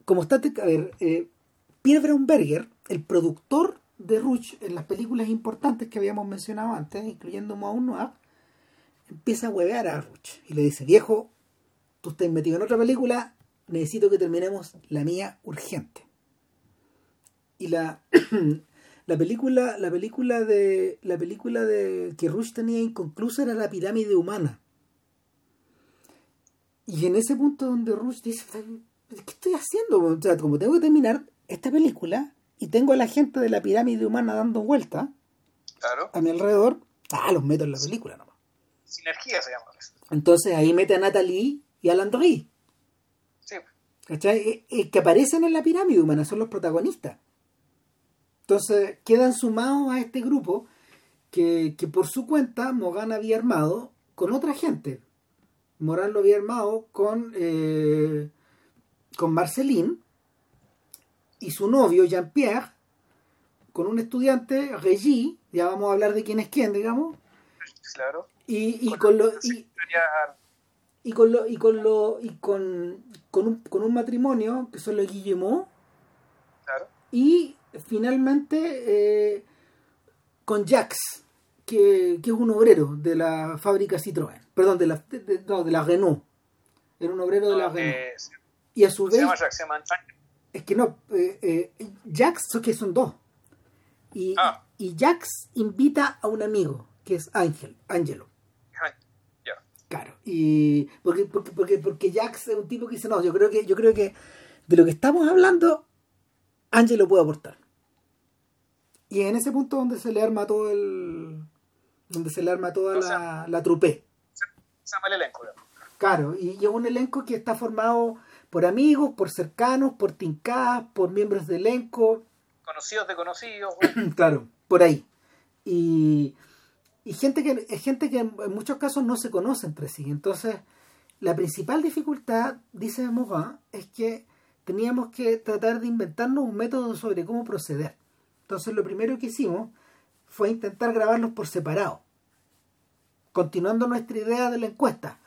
[SPEAKER 1] como está, a ver, eh, Pierre Braunberger, el productor de Rush en las películas importantes que habíamos mencionado antes, incluyendo Moon Noir, empieza a huevear a Rush y le dice, viejo, tú estás metido en otra película, necesito que terminemos la mía urgente. Y la, la película, la película de. La película de que Rush tenía inconclusa era la pirámide humana. Y en ese punto donde Rush dice, ¿qué estoy haciendo? O sea, como tengo que terminar esta película y tengo a la gente de la pirámide humana dando vueltas a mi alrededor, ah, los meto en la película nomás.
[SPEAKER 2] Sinergia se llama.
[SPEAKER 1] Entonces ahí mete a Natalie y a Landry.
[SPEAKER 2] Sí.
[SPEAKER 1] ¿Cachai? Eh, eh, que aparecen en la pirámide humana, son los protagonistas. Entonces quedan sumados a este grupo que, por su cuenta Morgan había armado con otra gente. Morán lo había armado con, eh, con Marceline y su novio Jean-Pierre, con un estudiante, Regis, ya vamos a hablar de quién es quién, digamos.
[SPEAKER 2] Claro.
[SPEAKER 1] Y, y con, lo, y, y, con lo y con lo y con, con, un, con un matrimonio que son los Guillemot.
[SPEAKER 2] Claro.
[SPEAKER 1] Y finalmente eh, con Jax, que, que, es un obrero de la fábrica Citroën, perdón, de la, de, no, de la Renault. Era un obrero de la Renault. Eh, y a su vez...
[SPEAKER 2] Jax,
[SPEAKER 1] es que no, eh, eh, Jax, que son dos. Y,
[SPEAKER 2] ah.
[SPEAKER 1] y Jax invita a un amigo, que es Ángel, Ángelo. Claro, y porque, porque, porque, porque Jax es un tipo que dice, no, yo creo que, yo creo que de lo que estamos hablando, Ángelo puede aportar. Y en ese punto donde se le arma todo el. donde se le arma toda la, la trupe.
[SPEAKER 2] Se, llama el elenco.
[SPEAKER 1] Claro, y es un elenco que está formado por amigos, por cercanos, por tincadas, por miembros de elenco.
[SPEAKER 2] Conocidos de conocidos.
[SPEAKER 1] claro, por ahí. Y, y gente que gente que en muchos casos no se conoce entre sí. Entonces, la principal dificultad, dice Morin, es que teníamos que tratar de inventarnos un método sobre cómo proceder. Entonces lo primero que hicimos fue intentar grabarlos por separado, continuando nuestra idea de la encuesta.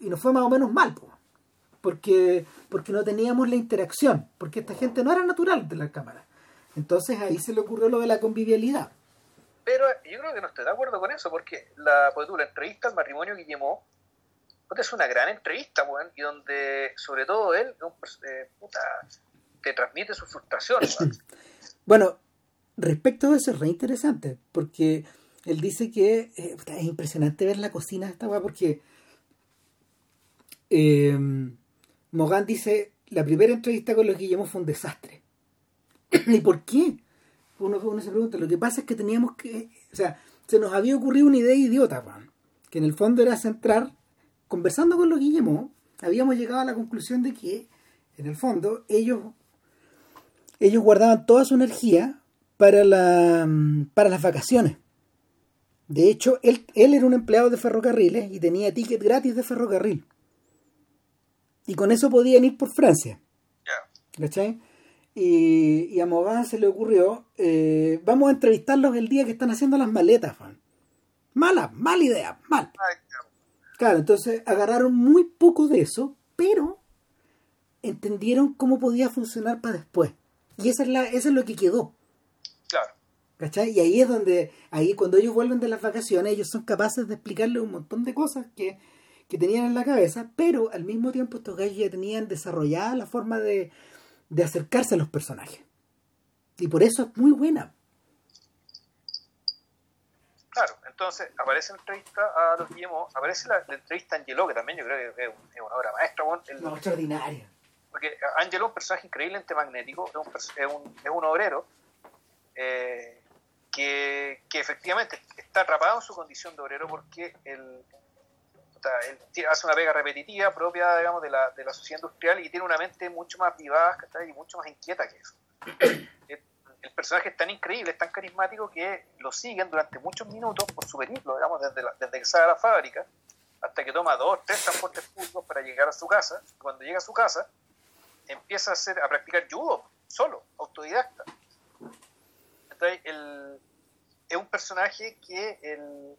[SPEAKER 1] Y nos fue más o menos mal, porque, porque no teníamos la interacción, porque esta gente no era natural de la cámara. Entonces ahí se le ocurrió lo de la convivialidad.
[SPEAKER 2] Pero yo creo que no estoy de acuerdo con eso, porque la, pues la entrevista al matrimonio que llamó es una gran entrevista, y donde sobre todo él eh, te transmite su frustración.
[SPEAKER 1] bueno, respecto a eso es re interesante, porque él dice que eh, es impresionante ver la cocina de esta weá, porque eh, Mogan dice, la primera entrevista con los Guillermo fue un desastre. ¿Y por qué? Uno, uno, se pregunta, lo que pasa es que teníamos que, o sea, se nos había ocurrido una idea idiota, que en el fondo era centrar, conversando con los Guillermo, habíamos llegado a la conclusión de que, en el fondo, ellos, ellos guardaban toda su energía para, la, para las vacaciones. De hecho, él, él era un empleado de ferrocarriles y tenía ticket gratis de ferrocarril. Y con eso podían ir por Francia. ¿Cachai? Y, y, a Mogán se le ocurrió, eh, vamos a entrevistarlos el día que están haciendo las maletas, fan. Mala, mala idea, mal. Claro, entonces agarraron muy poco de eso, pero entendieron cómo podía funcionar para después. Y esa es la, eso es lo que quedó.
[SPEAKER 2] Claro.
[SPEAKER 1] ¿Cachai? Y ahí es donde, ahí cuando ellos vuelven de las vacaciones, ellos son capaces de explicarle un montón de cosas que, que tenían en la cabeza, pero al mismo tiempo estos gallos ya tenían desarrollada la forma de, de acercarse a los personajes. Y por eso es muy buena.
[SPEAKER 2] Claro, entonces aparece la entrevista a los GMO, aparece la, entrevista a Angelo, que también yo creo que es, una obra maestra. Bueno,
[SPEAKER 1] no, extraordinaria.
[SPEAKER 2] Porque Angelo es un personaje increíblemente magnético, es un, es un, es un obrero eh, que, que, efectivamente está atrapado en su condición de obrero porque él, él hace una pega repetitiva propia digamos, de, la, de la sociedad industrial y tiene una mente mucho más vivaz y mucho más inquieta que eso. el personaje es tan increíble, es tan carismático que lo siguen durante muchos minutos por su periplo, digamos, desde, desde que sale a la fábrica hasta que toma dos, tres transportes públicos para llegar a su casa. Cuando llega a su casa, empieza a, hacer, a practicar judo, solo, autodidacta. Entonces, el, es un personaje que el,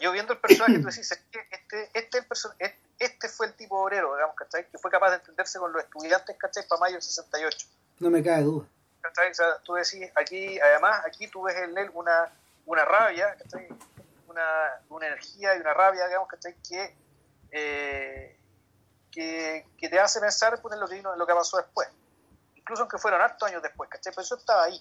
[SPEAKER 2] yo viendo el personaje, tú decís, este, este, el este fue el tipo obrero, digamos, ¿cachai? Que fue capaz de entenderse con los estudiantes, ¿cachai? Para mayo del 68.
[SPEAKER 1] No me cae duda
[SPEAKER 2] tú decís, aquí, además, aquí tú ves en él una, una rabia, Una, una energía y una rabia, digamos, Que, eh, que, que, te hace pensar pues, en lo que, vino, lo que pasó después. Incluso aunque fueron hartos años después, ¿cachai? Pero eso estaba ahí.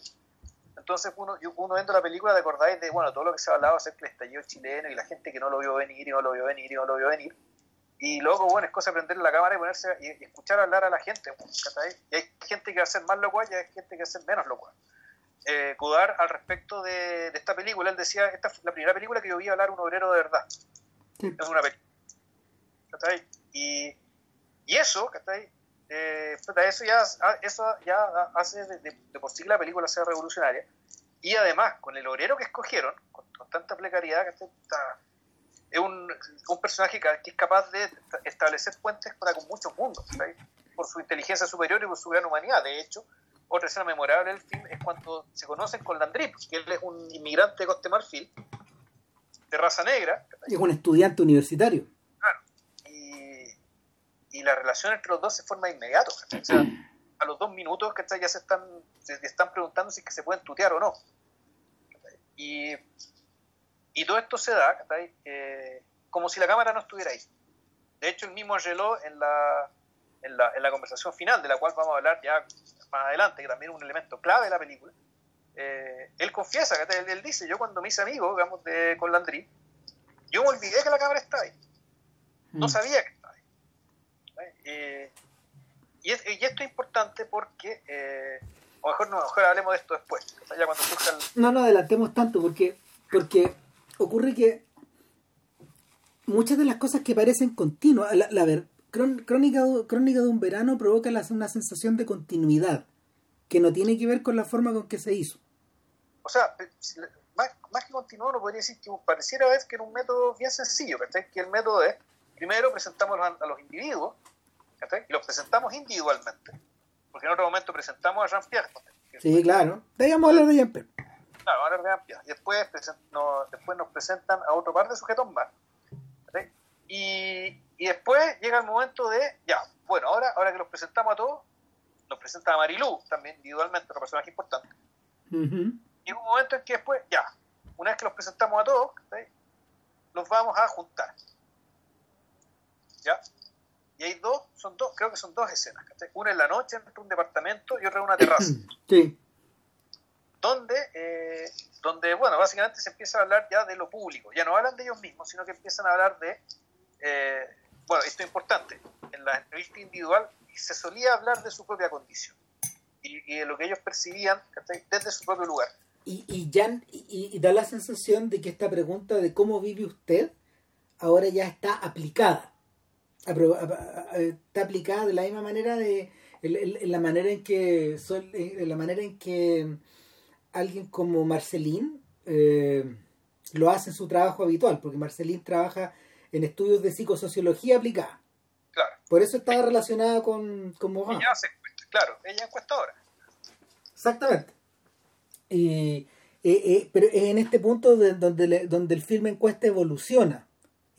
[SPEAKER 2] Entonces uno, uno viendo la película te acordáis de, bueno, todo lo que se ha hablado acerca del estallido chileno y la gente que no lo vio venir y no lo vio venir y no lo vio venir y luego, bueno, es cosa de prender la cámara y ponerse y, escuchar hablar a la gente. Y hay gente que va a ser más locuaz y hay gente que va a ser menos locuaz. Eh, al respecto de, esta película, él decía, esta es la primera película que yo vi hablar un obrero de verdad. Es una película. Y, y eso, eh, eso ya, eso ya hace de, de, por sí que la película sea revolucionaria. Y además, con el obrero que escogieron, con, tanta precariedad, que está es un, personaje que es capaz de establecer puentes para con muchos mundos, por su inteligencia superior y por su gran humanidad. De hecho, otra escena memorable del film es cuando se conocen con Landry, que él es un inmigrante de Coste Marfil, de raza negra.
[SPEAKER 1] Y es un estudiante universitario.
[SPEAKER 2] Y, la relación entre los dos se forma inmediato. O sea, a los dos minutos que ya se están, se están preguntando si que se pueden tutear o no. Y y todo esto se da eh, como si la cámara no estuviera ahí. De hecho, el mismo Angelo en la, en la, en la conversación final, de la cual vamos a hablar ya más adelante, que también es un elemento clave de la película, eh, él confiesa, él, él, dice, yo cuando me hice amigo, digamos, de, con Landry, yo me olvidé que la cámara está ahí. No mm. sabía que. Eh, y, y, esto es importante porque, eh, o mejor, no, mejor hablemos de esto después, ya cuando
[SPEAKER 1] No, no adelantemos tanto, porque, porque ocurre que muchas de las cosas que parecen continuas, la, ver, crónica, crónica de un verano provoca una sensación de continuidad que no tiene que ver con la forma con que se hizo.
[SPEAKER 2] O sea, más, más que continuo, no podría decir que pareciera ver que era un método bien sencillo, Que el método es, primero presentamos a, los individuos, Y los presentamos individualmente. Porque en otro momento presentamos a Jean-Pierre.
[SPEAKER 1] Sí, claro. Debíamos hablar de Jean-Pierre
[SPEAKER 2] y después, nos, después nos presentan a otro par de sujetos más. Y, y, después llega el momento de, ya, bueno, ahora, ahora que los presentamos a todos, nos presenta a Marilú también individualmente, otro personaje importante. Y un momento en que después, ya, una vez que los presentamos a todos, los vamos a juntar. ¿Ya? Y hay dos, son dos, creo que son dos escenas. Una en la noche en un departamento y otra en una terraza.
[SPEAKER 1] Sí
[SPEAKER 2] donde, eh, donde, bueno, básicamente se empieza a hablar ya de lo público. Ya no hablan de ellos mismos, sino que empiezan a hablar de, eh, bueno, esto es importante, en la entrevista individual se solía hablar de su propia condición y, de lo que ellos percibían desde su propio lugar.
[SPEAKER 1] Y, y, ya, y, da la sensación de que esta pregunta de cómo vive usted ahora ya está aplicada. Está aplicada de la misma manera de en, la manera en que en la manera en que alguien como Marcelín eh, lo hace en su trabajo habitual, porque Marcelín trabaja en estudios de psicosociología aplicada.
[SPEAKER 2] Claro.
[SPEAKER 1] Por eso está relacionada con, con
[SPEAKER 2] Ella hace, claro, ella es encuestadora.
[SPEAKER 1] Exactamente. Y, eh, eh, pero es en este punto de, donde, le- donde el filme en cuesta evoluciona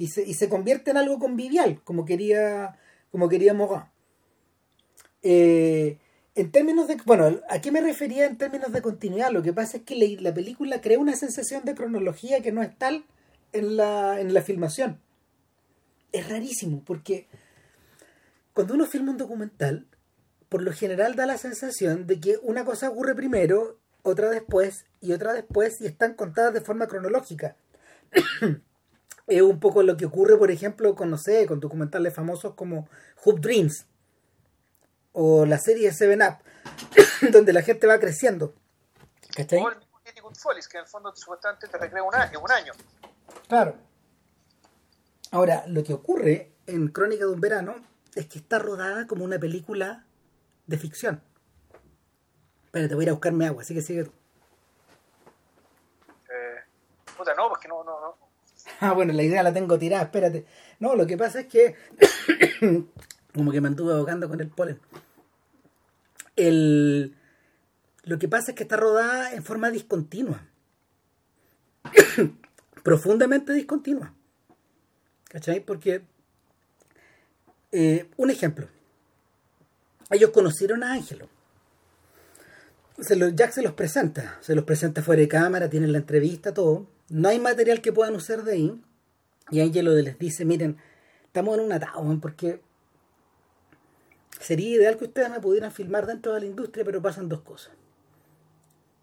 [SPEAKER 1] y se, y se convierte en algo convivial, como quería, como quería Morin. Eh, en términos de, bueno, ¿a qué me refería en términos de continuidad? Lo que pasa es que la, la película crea una sensación de cronología que no es tal en la, en la filmación. Es rarísimo, porque cuando uno filma un documental, por lo general da la sensación de que una cosa ocurre primero, otra después y otra después y están contadas de forma cronológica. es un poco lo que ocurre, por ejemplo, con, no sé, con documentales famosos como Hoop Dreams o la serie Seven Up, donde la gente va creciendo. ¿Cachai?
[SPEAKER 2] Follies, que en el fondo supuestamente te recrea un año, un año.
[SPEAKER 1] Claro. Ahora, lo que ocurre en Crónica de un verano es que está rodada como una película de ficción. Espérate, voy a ir a buscarme agua, así que sigue tú.
[SPEAKER 2] Eh, puta, no, porque no.
[SPEAKER 1] Ah, bueno, la idea la tengo tirada, espérate. No, lo que pasa es que como que me anduve ahogando con el polen. El... Lo que pasa es que está rodada en forma discontinua. Profundamente discontinua. ¿Cachai? Porque... eh, un ejemplo. Ellos conocieron a Ángelo. Se Jack se los presenta. Se los presenta fuera de cámara, tienen la entrevista, todo. No hay material que puedan usar de ahí. Y Ángelo les dice, miren, estamos en un atado, porque sería ideal que ustedes me pudieran filmar dentro de la industria, pero pasan dos cosas.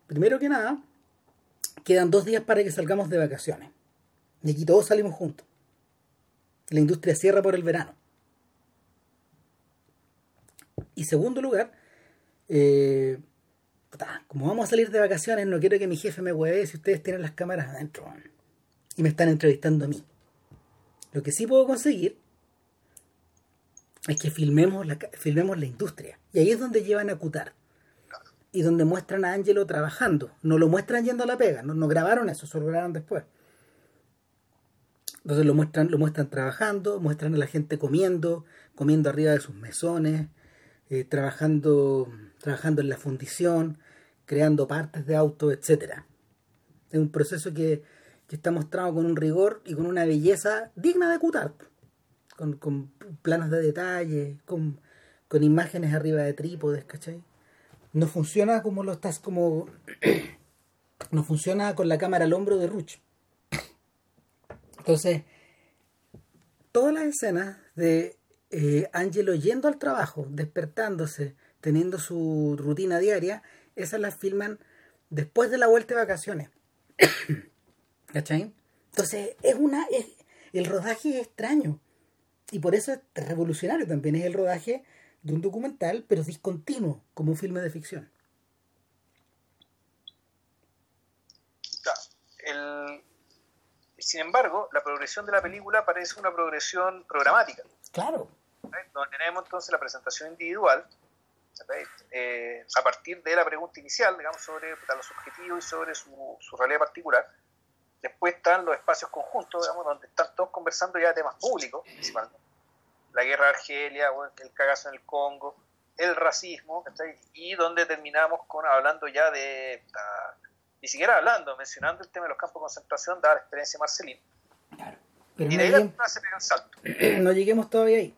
[SPEAKER 1] Primero que nada, quedan dos días para que salgamos de vacaciones. Y aquí todos salimos juntos. La industria cierra por el verano. Y segundo lugar, eh, como vamos a salir de vacaciones, no quiero que mi jefe me hueve si ustedes tienen las cámaras adentro. Y me están entrevistando a mí. Lo que sí puedo conseguir es que filmemos la, filmemos la industria. Y ahí es donde llevan a Cutar. Y donde muestran a Angelo trabajando. No lo muestran yendo a la pega. No, no grabaron eso, solo grabaron después. Entonces lo muestran, lo muestran trabajando, muestran a la gente comiendo, comiendo arriba de sus mesones, eh, trabajando, trabajando en la fundición, creando partes de auto, etcétera. Es un proceso que, que está mostrado con un rigor y con una belleza digna de Cutar. Con, con planos de detalle, con, con imágenes arriba de trípodes, ¿cachai? No funciona como lo estás como. no funciona con la cámara al hombro de Ruch. Entonces, todas las escenas de eh, Angelo yendo al trabajo, despertándose, teniendo su rutina diaria, esas las filman después de la vuelta de vacaciones. ¿Cachai? Entonces, es una. Es, el rodaje es extraño. Y por eso es revolucionario también. Es el rodaje de un documental, pero discontinuo, como un filme de ficción.
[SPEAKER 2] El- sin embargo, la progresión de la película parece una progresión programática,
[SPEAKER 1] Claro.
[SPEAKER 2] ¿sabes? donde tenemos entonces la presentación individual. Eh, a partir de la pregunta inicial, digamos, sobre los objetivos y sobre su, su realidad particular. Después están los espacios conjuntos, digamos, donde están todos conversando ya de temas públicos, principalmente. La guerra de Argelia, el cagazo en el Congo, el racismo, ¿cachai? y donde terminamos con hablando ya de, ni siquiera hablando, mencionando el tema de los campos de concentración, dada la experiencia de Marcelín.
[SPEAKER 1] Pero
[SPEAKER 2] Y
[SPEAKER 1] no
[SPEAKER 2] de ahí
[SPEAKER 1] lleguemos,
[SPEAKER 2] la se pega el salto.
[SPEAKER 1] no lleguemos todavía ahí.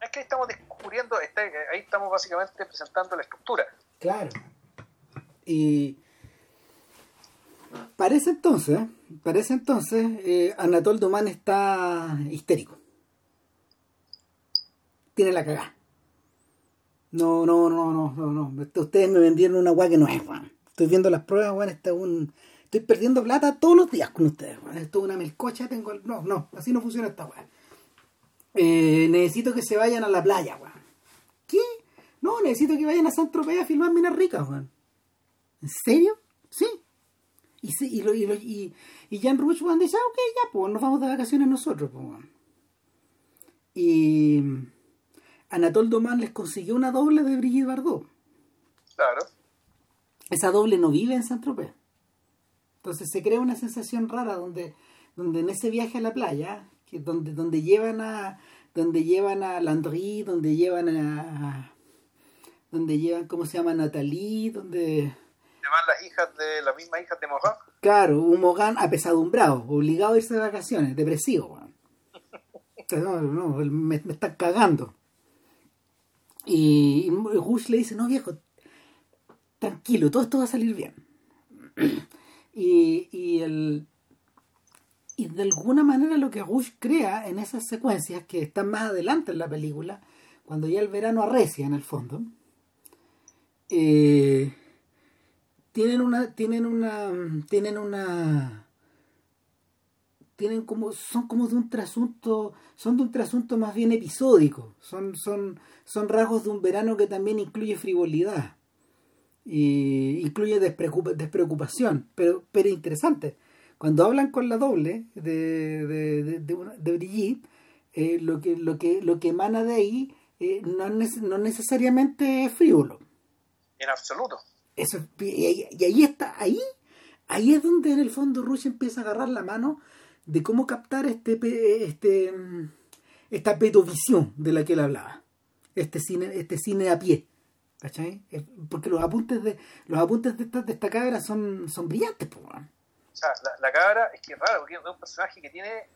[SPEAKER 2] Es que estamos está- ahí estamos básicamente presentando la estructura.
[SPEAKER 1] Claro. Y parece entonces, parece entonces, eh, Anatole Duman está histérico. Tiene la cagada. No, no, no, no, no, no. Esto- Ustedes me vendieron una weá que no es, weón. Estoy viendo las pruebas, weón. Está un... Estoy perdiendo plata todos los días con ustedes. Esto es una melcocha, tengo... No, no, así no funciona esta weá. Eh, necesito que se vayan a la playa, weón. No, necesito que vayan a San Tropez a filmar Minas Ricas, weón. ¿En serio? Sí. Y, sí, y, lo- y, lo- y, y Jan weón, dice, ah, ok, ya, pues nos vamos de vacaciones nosotros, pues, weón. Y Anatole Doman les consiguió una doble de Brigitte Bardot.
[SPEAKER 2] Claro.
[SPEAKER 1] Esa doble no vive en San Tropez. Entonces se crea una sensación rara donde, donde en ese viaje a la playa, que donde, donde llevan a donde llevan a Landry, donde llevan a donde llevan, ¿cómo se llama? Natalie, donde
[SPEAKER 2] van las hijas de las mismas hijas de Mogán.
[SPEAKER 1] Claro, un Mogán apesadumbrado, obligado a irse de vacaciones, depresivo. No, no, me, me están cagando. Y Rush le dice, no viejo, tranquilo, todo esto va a salir bien. y, y, el, y de alguna manera lo que Rush crea en esas secuencias que están más adelante en la película, cuando ya el verano arrecia en el fondo, eh, tienen una, tienen una, tienen una, tienen como, son como de un trasunto, son de un trasunto más bien episódico, son, son, son rasgos de un verano que también incluye frivolidad y incluye despreocupación, pero, pero interesante. Cuando hablan con la doble de, de, de, Brigitte, eh, lo, que, lo, que, lo que emana de ahí eh, no, no necesariamente es frívolo.
[SPEAKER 2] En absoluto.
[SPEAKER 1] Eso, y, ahí, está, ahí, ahí es donde en el fondo Rush empieza a agarrar la mano de cómo captar este, este, esta petovisión de la que él hablaba. Este cine, este cine a pie. ¿Cachai? Porque los apuntes de los apuntes de esta, de esta cabra son, son brillantes,
[SPEAKER 2] O sea, la, la, cabra es que es raro, porque es un personaje que tiene,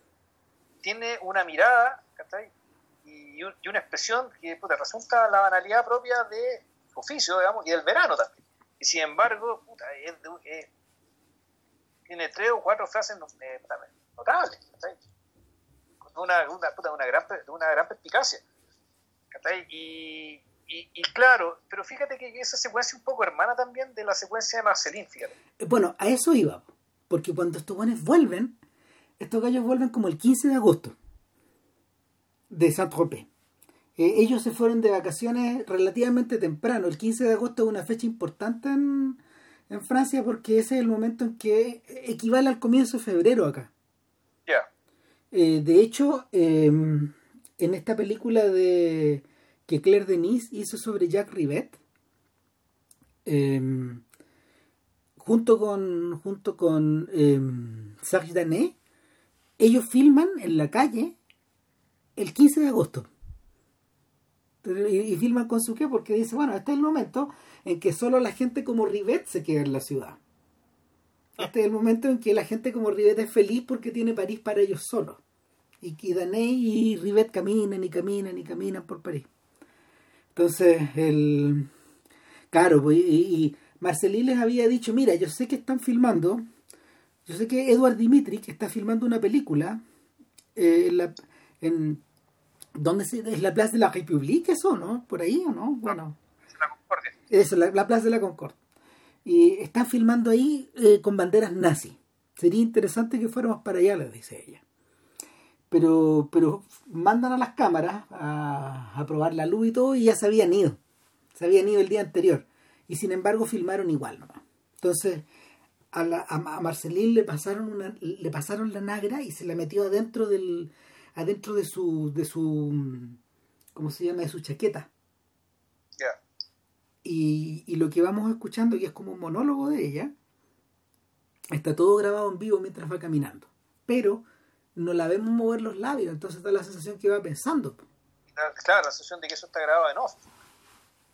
[SPEAKER 2] tiene una mirada, ¿cachai? Y, y una expresión que puta, resulta la banalidad propia de oficio, digamos, y del verano también. Y sin embargo, puta, tiene tres o cuatro frases eh, notables, una, una, puta, una, gran, una gran perspicacia. Y, y, claro, pero fíjate que esa secuencia es un poco hermana también de la secuencia de Marcelín, fíjate.
[SPEAKER 1] Bueno, a eso iba, porque cuando estos buenos vuelven, estos gallos vuelven como el 15 de agosto de Saint-Tropez. Eh, ellos se fueron de vacaciones relativamente temprano. El 15 de agosto es una fecha importante en, en Francia porque ese es el momento en que equivale al comienzo de febrero acá.
[SPEAKER 2] Ya.
[SPEAKER 1] Eh, de hecho, em, en esta película de que Claire Denis hizo sobre Jacques Rivet, em, junto con, junto con eh, Serge Danet, ellos filman en la calle el 15 de agosto. Y, filman con su qué, porque dice, bueno, este es el momento en que solo la gente como Rivet se queda en la ciudad. Este es el momento en que la gente como Rivet es feliz porque tiene París para ellos solos. Y que Danet y Rivet caminan y caminan y caminan por París. Entonces, el. Claro, pues, y, y les había dicho: Mira, yo sé que están filmando. Yo sé que Edward Dimitri está filmando una película eh, en, la, en ¿Dónde es la Plaza de la République eso, no? Por ahí o no? Bueno.
[SPEAKER 2] La Concordia.
[SPEAKER 1] Eso, la, Plaza de la Concordia. Y están filmando ahí eh, con banderas nazi. Sería interesante que fuéramos para allá, les dice ella pero, pero mandan a las cámaras a, a, probar la luz y todo y ya se habían ido. Se habían ido el día anterior. Y sin embargo filmaron igual nomás. Entonces a, la, a, Marcelín le pasaron, una, le pasaron la nagra y se la metió adentro del adentro de su de su ¿cómo se llama? de su chaqueta. Y, y lo que vamos escuchando, y es como un monólogo de ella, está todo grabado en vivo mientras va caminando. Pero no la vemos mover los labios, entonces da la sensación que va pensando.
[SPEAKER 2] Claro, la sensación de que eso está grabado en off.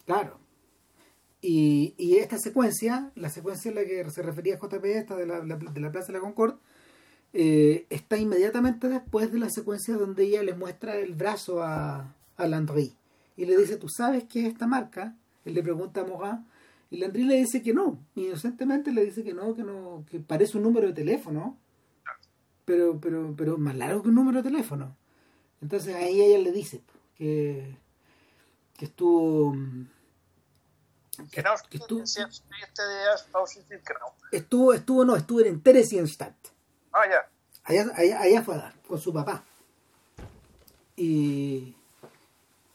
[SPEAKER 1] Claro. Y, y esta secuencia, la secuencia en la que se refería JP, esta de la, de la Plaza de la Concord, eh, está inmediatamente después de la secuencia donde ella le muestra el brazo a, a Landry y le dice, ¿tú sabes qué es esta marca? Él le pregunta a Morin y Landry le dice que no, inocentemente le dice que no, que no, que parece un número de teléfono pero, pero, pero más largo que un número de teléfono. Entonces ahí ella le dice que, que estuvo...
[SPEAKER 2] Que, no, que estuvo,
[SPEAKER 1] estuvo, estuvo, no, estuvo en Theresienstadt.
[SPEAKER 2] Ah.
[SPEAKER 1] Allá, allá, allá fue a dar, con su papá. Y,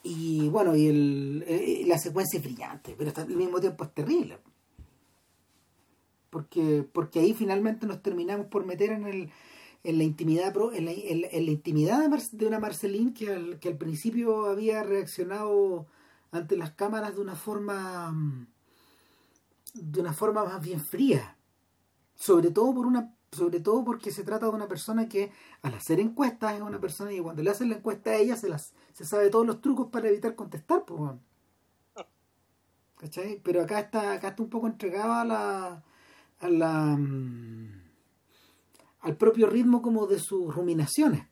[SPEAKER 1] y bueno, y el, eh, la secuencia es brillante, pero al mismo tiempo es terrible. Porque, porque ahí finalmente nos terminamos por meter en el, en la intimidad en la, en la, intimidad de una Marceline que al, que al principio había reaccionado ante las cámaras de una forma de una forma más bien fría sobre todo por una sobre todo porque se trata de una persona que al hacer encuestas es una persona y cuando le hacen la encuesta a ella se las se sabe todos los trucos para evitar contestar pues. ¿cachai? Pero acá está, acá está un poco entregado a la, a la, mm, al propio ritmo como de sus ruminaciones,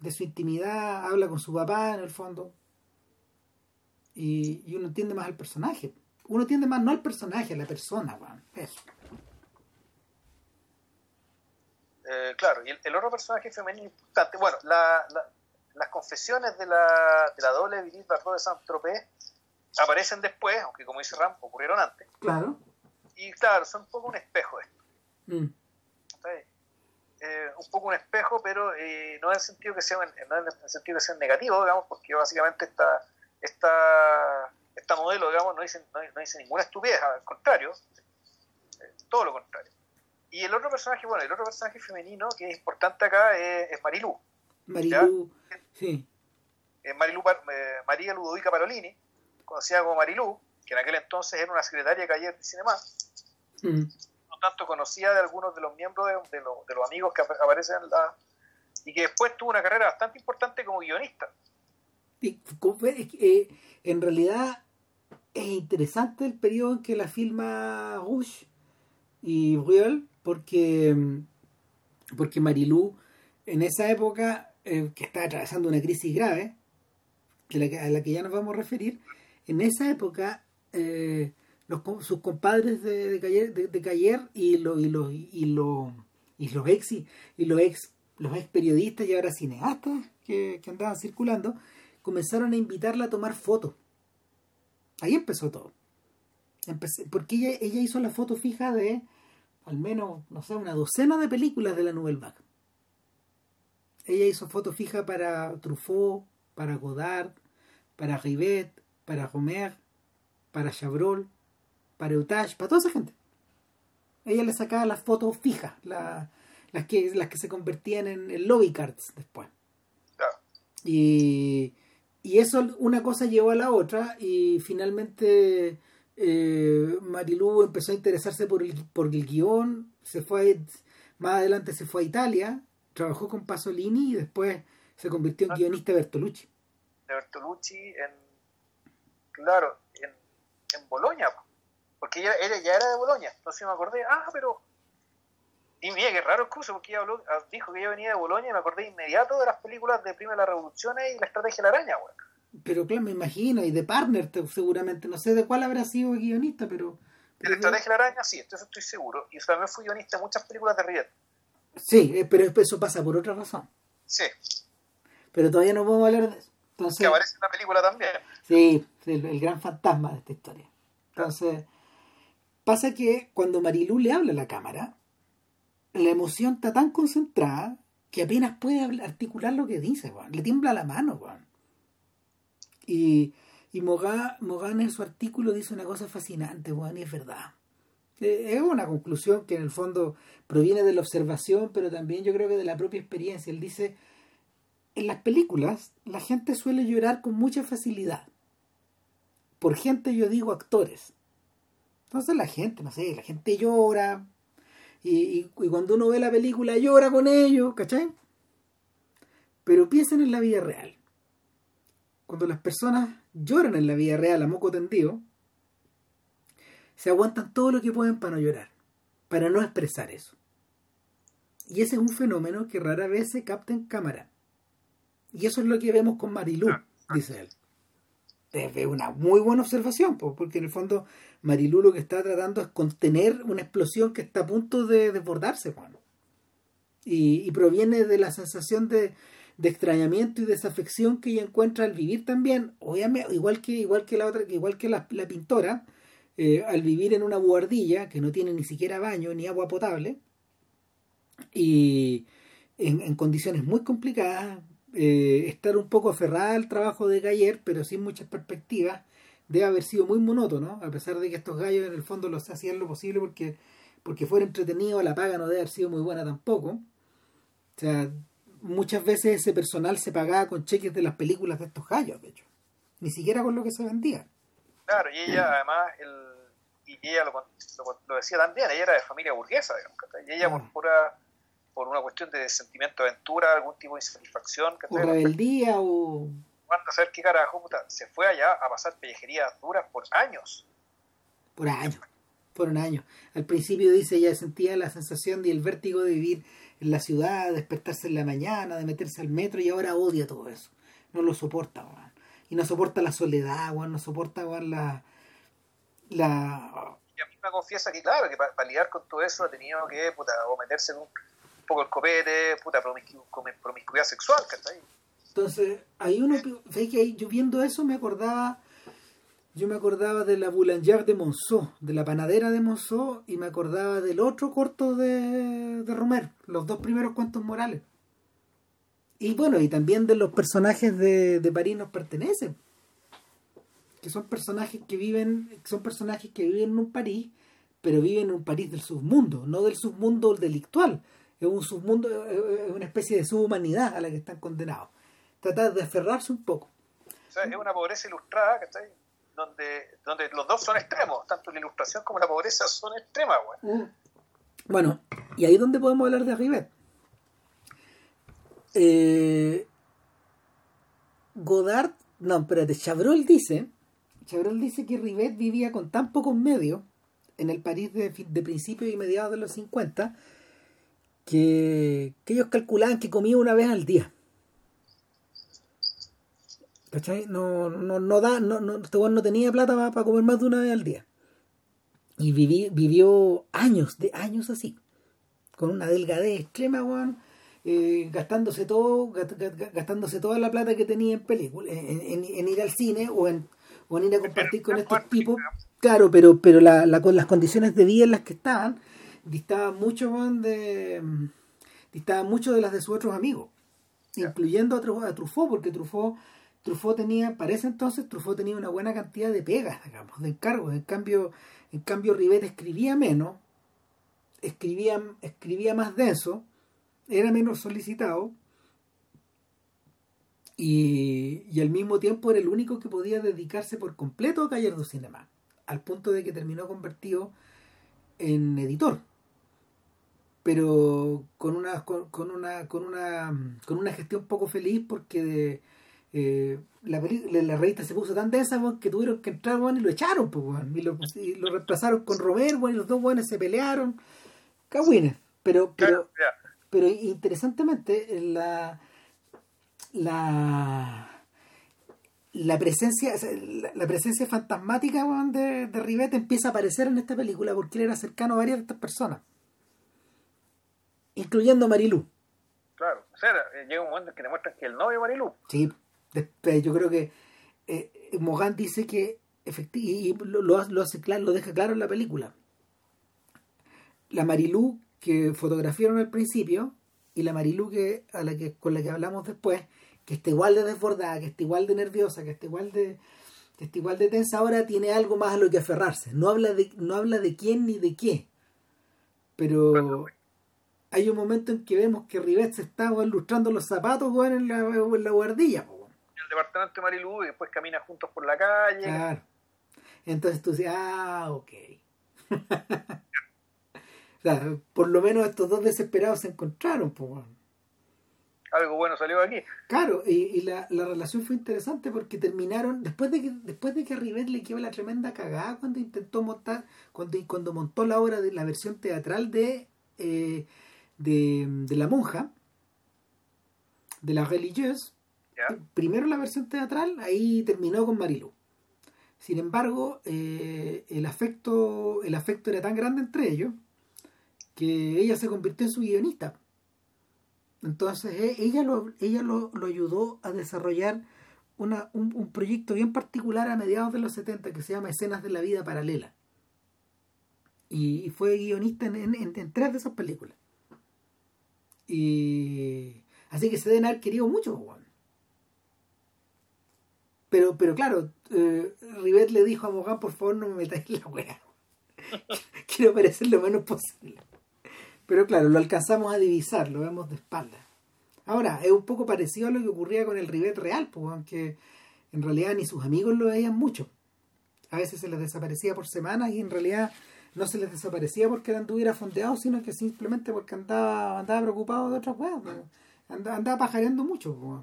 [SPEAKER 1] de su intimidad, habla con su papá en el fondo, y, uno entiende más al personaje. Uno entiende más no al personaje, a la persona, weón. Eso.
[SPEAKER 2] Eh, claro, y el, el otro personaje femenino importante, bueno, la, la- las confesiones de la, de la doble Brigitte Bardot de Saint-Tropez aparecen después, aunque como dice Ram, ocurrieron antes.
[SPEAKER 1] Claro.
[SPEAKER 2] Y claro, son un poco un espejo esto.
[SPEAKER 1] Mm.
[SPEAKER 2] Eh, un poco un espejo, pero eh, no en el sentido que sea no en el sentido que sea negativo, digamos, porque básicamente esta, esta, esta modelo, digamos, no dice, no, no dice ninguna estupidez, al contrario, eh, todo lo contrario. Y el otro personaje, bueno, el otro personaje femenino que es importante acá es, es Marilú.
[SPEAKER 1] Marilu, sí.
[SPEAKER 2] Marilú Par- eh, María Ludovica Parolini, conocida como Marilú, que en aquel entonces era una secretaria de Cayer de Cinema,
[SPEAKER 1] Mm.
[SPEAKER 2] no tanto conocida de algunos de los miembros de, de los, de los amigos que ap- aparecen en la... y que después tuvo una carrera bastante importante como guionista.
[SPEAKER 1] Y, es eh, en realidad es interesante el periodo en que la filma Rouge y Briel porque mm, porque Marilú en esa época eh, que estaba atravesando una crisis grave a la que ya nos vamos a referir en esa época eh, sus compadres de, de, Cayer, de, de y, lo- y, los y, lo- y los ex y los ex los ex periodistas y ahora cineastas que, que andaban circulando comenzaron a invitarla a tomar fotos. Ahí empezó todo. Empecé- porque ella, ella hizo la foto fija de al menos, no sé, una docena de películas de la Nouvelle Vague. Ella hizo foto fija para Truffaut, para Godard, para Rivet, para Romer, para Chabrol, para Eutage, para toda esa gente. Ella le sacaba las fotos fijas, la- las, que, las que se convertían en, en lobby cards después. Y, y eso una cosa llevó a la otra y finalmente eh, Marilú empezó a interesarse por el, por el guion, se fue más adelante se fue a Italia, trabajó con Pasolini y después se convirtió en
[SPEAKER 2] Ah.
[SPEAKER 1] guionista de Bertolucci.
[SPEAKER 2] de Bertolucci en, claro, en, en Boloña, po. porque ella, ella ya era de Boloña, entonces me acordé, ah, pero, y mira, qué raro el cruce, porque ella habló- ah, dijo que ella venía de Boloña y me acordé inmediato de las películas de Prima de las Revoluciones y la Estrategia de la Araña, weón.
[SPEAKER 1] Pero claro, me imagino, y de Partner te- seguramente, no sé de cuál habrá sido guionista, pero...
[SPEAKER 2] De
[SPEAKER 1] pero
[SPEAKER 2] la Estrategia de la Araña, sí, entonces estoy seguro, y también fui guionista de muchas películas de Rivet,
[SPEAKER 1] sí, eh, pero eso pasa por otra razón.
[SPEAKER 2] sí,
[SPEAKER 1] Pero todavía no podemos hablar de eso.
[SPEAKER 2] que
[SPEAKER 1] Entonces,
[SPEAKER 2] aparece en la película también,
[SPEAKER 1] Sí, el, el gran fantasma de esta historia. Entonces, pasa que cuando Marilú le habla a la cámara, la emoción está tan concentrada que apenas puede articular lo que dice, weón. Le tiembla la mano, weón. Y, y Mogá- Mogán en su artículo dice una cosa fascinante, weón, y es verdad. Eh, Es una conclusión que en el fondo proviene de la observación, pero también yo creo que de la propia experiencia. Él dice, en las películas la gente suele llorar con mucha facilidad. Por gente yo digo actores. Entonces la gente, no sé, la gente llora. Y, y- y cuando uno ve la película llora con ellos, ¿cachai? Pero piensen en la vida real. Cuando las personas lloran en la vida real a moco tendido, se aguantan todo lo que pueden para no llorar, para no expresar eso. Y ese es un fenómeno que rara vez se capta en cámara. Y eso es lo que vemos con Marilú, dice él. Es una muy buena observación, po, porque en el fondo Marilú lo que está tratando es contener una explosión que está a punto de desbordarse, Juan. Y, y proviene de la sensación de, de extrañamiento y desafección que ella encuentra al vivir también, obviamente, igual que, igual que la otra, igual que la, la pintora, eh, al vivir en una buhardilla que no tiene ni siquiera baño ni agua potable, y en, en condiciones muy complicadas, eh, estar un poco aferrada al trabajo de Galler, pero sin muchas perspectivas, debe haber sido muy monótono, a pesar de que estos gallos en el fondo los hacían lo posible porque, porque fuera entretenido, la paga no debe haber sido muy buena tampoco. O sea, muchas veces ese personal se pagaba con cheques de las películas de estos gallos, de hecho. Ni siquiera con lo que se vendía.
[SPEAKER 2] claro, y ella además, el, y ella lo, lo- lo decía también, ella era de familia burguesa, digamos, y ella por
[SPEAKER 1] Ah.
[SPEAKER 2] pura por una cuestión de sentimiento de aventura, algún tipo de insatisfacción,
[SPEAKER 1] O rebeldía o...
[SPEAKER 2] a saber qué carajo, puta, se fue allá a pasar pellejerías duras por años.
[SPEAKER 1] Por años, por un año. Al principio dice, ella sentía la sensación y el vértigo de vivir en la ciudad, de despertarse en la mañana, de meterse al metro y ahora odia todo eso. No lo soporta, weón. Y no soporta la soledad, weón, no soporta, weón, la... la...
[SPEAKER 2] Y a mí me confiesa que, claro, que para lidiar con todo eso ha tenido que, puta, o meterse en un, poco el copete, puta, promiscu promiscuidad sexual, ¿cachai?
[SPEAKER 1] Entonces, ahí uno, ve que ahí, yo viendo eso me acordaba, yo me acordaba de la Boulanger de Monceau, de la panadera de Monceau, y me acordaba del otro corto de, de Romer, los dos primeros cuentos morales. Y bueno, y también de los personajes de, de París nos pertenecen. Que son personajes que viven, son personajes que viven en un París, pero viven en un París del submundo, no del submundo delictual. Es un submundo, es una especie de subhumanidad a la que están condenados. Tratar de aferrarse un poco.
[SPEAKER 2] Es una pobreza ilustrada, ¿cachai? Donde, donde los dos son extremos, tanto la ilustración como la pobreza son extremas, güey.
[SPEAKER 1] Mm. Bueno, y ahí es donde podemos hablar de Rivet. Eh, Godard, no, espérate, Chabrol dice, Chabrol dice que Rivet vivía con tan pocos medios en el París de, de principios y mediados de los 50 que, que ellos calculaban que comía una vez al día. ¿Cachai? No, no, no da, no, no, este no tenía plata para, comer más de una vez al día. Y viví, vivió años, de años así. Con una delgadez extrema, weón. Eh, gastándose todo, gastándose toda la plata que tenía en películas, en, en, ir al cine o en, o en ir a compartir con estos tipos. Claro, pero, pero la, la, con las condiciones de vida en las que estaban, distaban mucho de distaban mucho de las de sus otros amigos, incluyendo a, a Truffaut, porque Truffaut Truffaut tenía, para ese entonces, Truffaut tenía una buena cantidad de pegas, digamos, de encargos. En cambio, en cambio Rivet escribía menos, escribía, escribía más denso, era menos solicitado y, y, al mismo tiempo era el único que podía dedicarse por completo a Gallardo Cinema, al punto de que terminó convertido en editor pero con una con, una con una con una gestión poco feliz porque de, eh, la, la, revista se puso tan densa que tuvieron que entrar y lo echaron y, lo, y, lo, reemplazaron con Robert y los dos buenos se pelearon. Cagüines pero pero pero interesantemente la la la presencia la, presencia fantasmática de, de Rivette empieza a aparecer en esta película porque él era cercano a varias de estas personas. Incluyendo a Marilú
[SPEAKER 2] claro o sea, llega un momento en que demuestran que el novio de Marilú
[SPEAKER 1] sí yo creo que eh, Mogan dice que y lo, lo, hace claro, lo deja claro en la película. La Marilú que fotografiaron al principio y la Marilú que, a la que con la que hablamos después, que está igual de desbordada, que está igual de nerviosa, que está igual de que está igual de tensa ahora tiene algo más a lo que aferrarse. No habla de no habla de quién ni de qué. Pero hay un momento en que vemos que Rivet se está lustrando los zapatos en la, en la guardilla
[SPEAKER 2] departamento de Marilú y después caminan juntos por la calle. Claro.
[SPEAKER 1] Entonces tú dices, ah, ok. o sea, por lo menos estos dos desesperados se encontraron, pues.
[SPEAKER 2] Algo bueno salió de aquí.
[SPEAKER 1] Claro, y, y la, la, relación fue interesante porque terminaron, después de que, después de que a Rivet le quedó la tremenda cagada cuando intentó montar, cuando, cuando montó la obra de la versión teatral de, eh, de, de la monja, de la religieuse, Primero la versión teatral, ahí terminó con Marilu. Sin embargo, eh, el afecto el afecto era tan grande entre ellos que ella se convirtió en su guionista. Entonces e, ella lo, ella lo, ayudó a desarrollar una, un, proyecto bien particular a mediados de los 70 que se llama Escenas de la Vida Paralela. Y, fue guionista en, tres de esas películas. Y así que se deben haber querido mucho. Pero, pero claro, eh, Rivet le dijo a Morgan, por favor no me metáis la wea. Quiero parecer lo menos posible. Pero claro, lo alcanzamos a divisar, lo vemos de espalda. Ahora, es un poco parecido a lo que ocurría con el Rivet real, pues, aunque en realidad ni sus amigos lo veían mucho. A veces se les desaparecía por semanas y en realidad no se les desaparecía porque anduviera fondeado, sino que simplemente porque andaba, andaba preocupado de otras weas. Andaba, andaba pajareando mucho. Pues.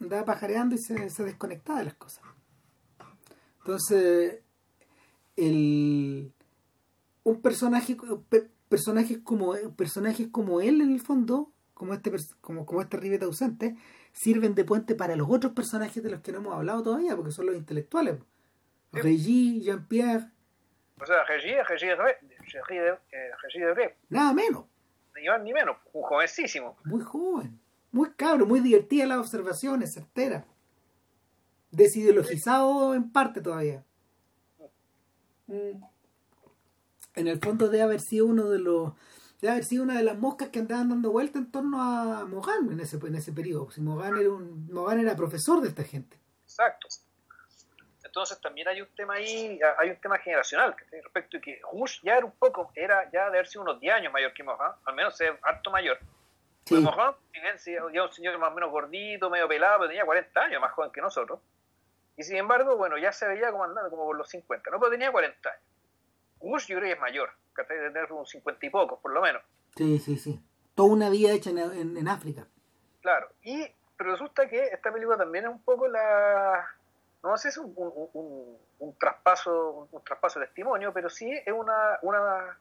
[SPEAKER 1] Andaba pajareando y se, se desconectaba de las cosas. Entonces, el, un personaje, personajes como, personajes como él en el fondo, como este, como, como este ribete ausente, sirven de puente para los otros personajes de los que no hemos hablado todavía, porque son los intelectuales. Regis, Jean-Pierre.
[SPEAKER 2] O sea, Regis, Regis de, Regis de
[SPEAKER 1] Nada menos.
[SPEAKER 2] Ni más ni menos, un jovencísimo.
[SPEAKER 1] Muy joven, muy cabro, muy divertida las observaciones, certera. Desideologizado en parte todavía. Mm. En el fondo debe haber sido uno de los debe haber sido una de las moscas que andaban dando vuelta en torno a Mogan en ese, en ese periodo. Si Mogan era un Mogan era profesor de esta gente.
[SPEAKER 2] Exacto. Entonces también hay un tema ahí, hay un tema generacional respecto a que Rush ya era un poco, era ya de haber sido unos 10 años mayor que Mohan, al menos es harto mayor. Sí. Ya un señor más o menos gordito, medio pelado, pero tenía 40 años, más joven que nosotros. Y sin embargo, bueno, ya se veía como andando como por los 50, ¿no? Pero tenía 40 años. Rush yo creo que es mayor, que de tener unos 50 y pocos, por lo menos.
[SPEAKER 1] Sí, sí, sí. Toda una vida hecha en, en, África.
[SPEAKER 2] Claro, y pero resulta que esta película también es un poco la no sé si es un, un, un, traspaso un, traspaso de testimonio, pero sí es una, una,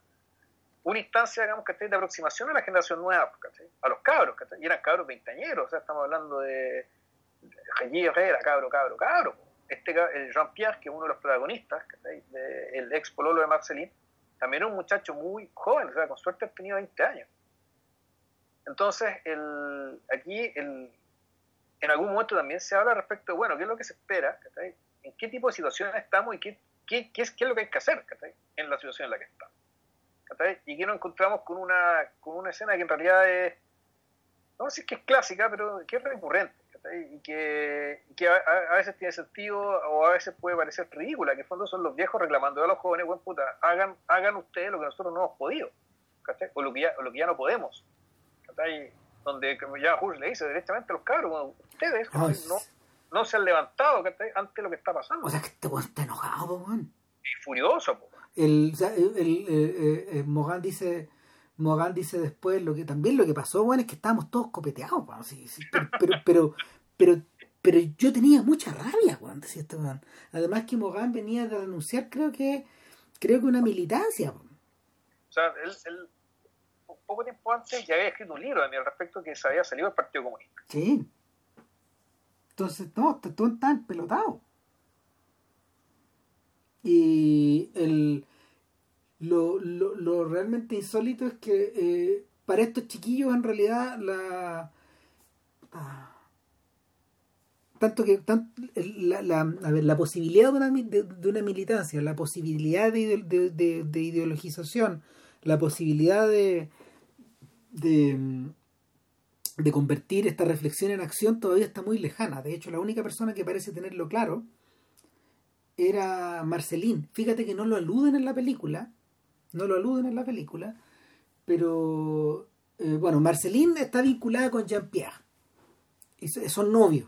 [SPEAKER 2] una instancia, digamos, de aproximación a la generación nueva, a los cabros, y eran cabros veintañeros, o sea, estamos hablando de, de Herrera, cabro, cabro, cabro. Este, el Jean-Pierre, que es uno de los protagonistas, el ex pololo de Marceline, también es un muchacho muy joven, o sea, con suerte ha tenido 20 años. Entonces, el, aquí el, en algún momento también se habla respecto de, bueno, qué es lo que se espera, en qué tipo de situación estamos y qué, qué, qué, es, qué es lo que hay que hacer en la situación en la que estamos. Y que nos encontramos con una, con una escena que en realidad es, no sé si es que es clásica, pero que es recurrente y que, que a, veces tiene sentido o a veces puede parecer ridícula, que en fondo son los viejos reclamando a los jóvenes, buen puta, hagan, hagan ustedes lo que nosotros no hemos podido, o lo que ya, o lo que ya no podemos. Donde ya Hush le dice directamente a los cabros, ustedes no, no se han levantado ante lo que está pasando.
[SPEAKER 1] O sea, que este weón está enojado, weón.
[SPEAKER 2] Y furioso,
[SPEAKER 1] El, el, el, el, Mogan dice Mogan dice después lo que también lo que pasó, bueno, es que estábamos todos copeteados, pero, pero, pero, pero, yo tenía mucha rabia cuando decía este Además que Mogan venía de denunciar, creo que, creo que una militancia.
[SPEAKER 2] O sea, él, poco tiempo antes ya había escrito un libro al respecto que se había salido del Partido Comunista.
[SPEAKER 1] Sí. Entonces, no, todo está pelotado. Y el lo, lo, lo realmente insólito es que eh, para estos chiquillos en realidad la ah, tanto que la, la, a ver, la posibilidad de una, de, una militancia la posibilidad de, de, de, ideologización la posibilidad de, de de convertir esta reflexión en acción todavía está muy lejana. De hecho, la única persona que parece tenerlo claro era Marcelín. Fíjate que no lo aluden en la película, no lo aluden en la película, pero eh, bueno, Marceline está vinculada con Jean-Pierre. Son novios.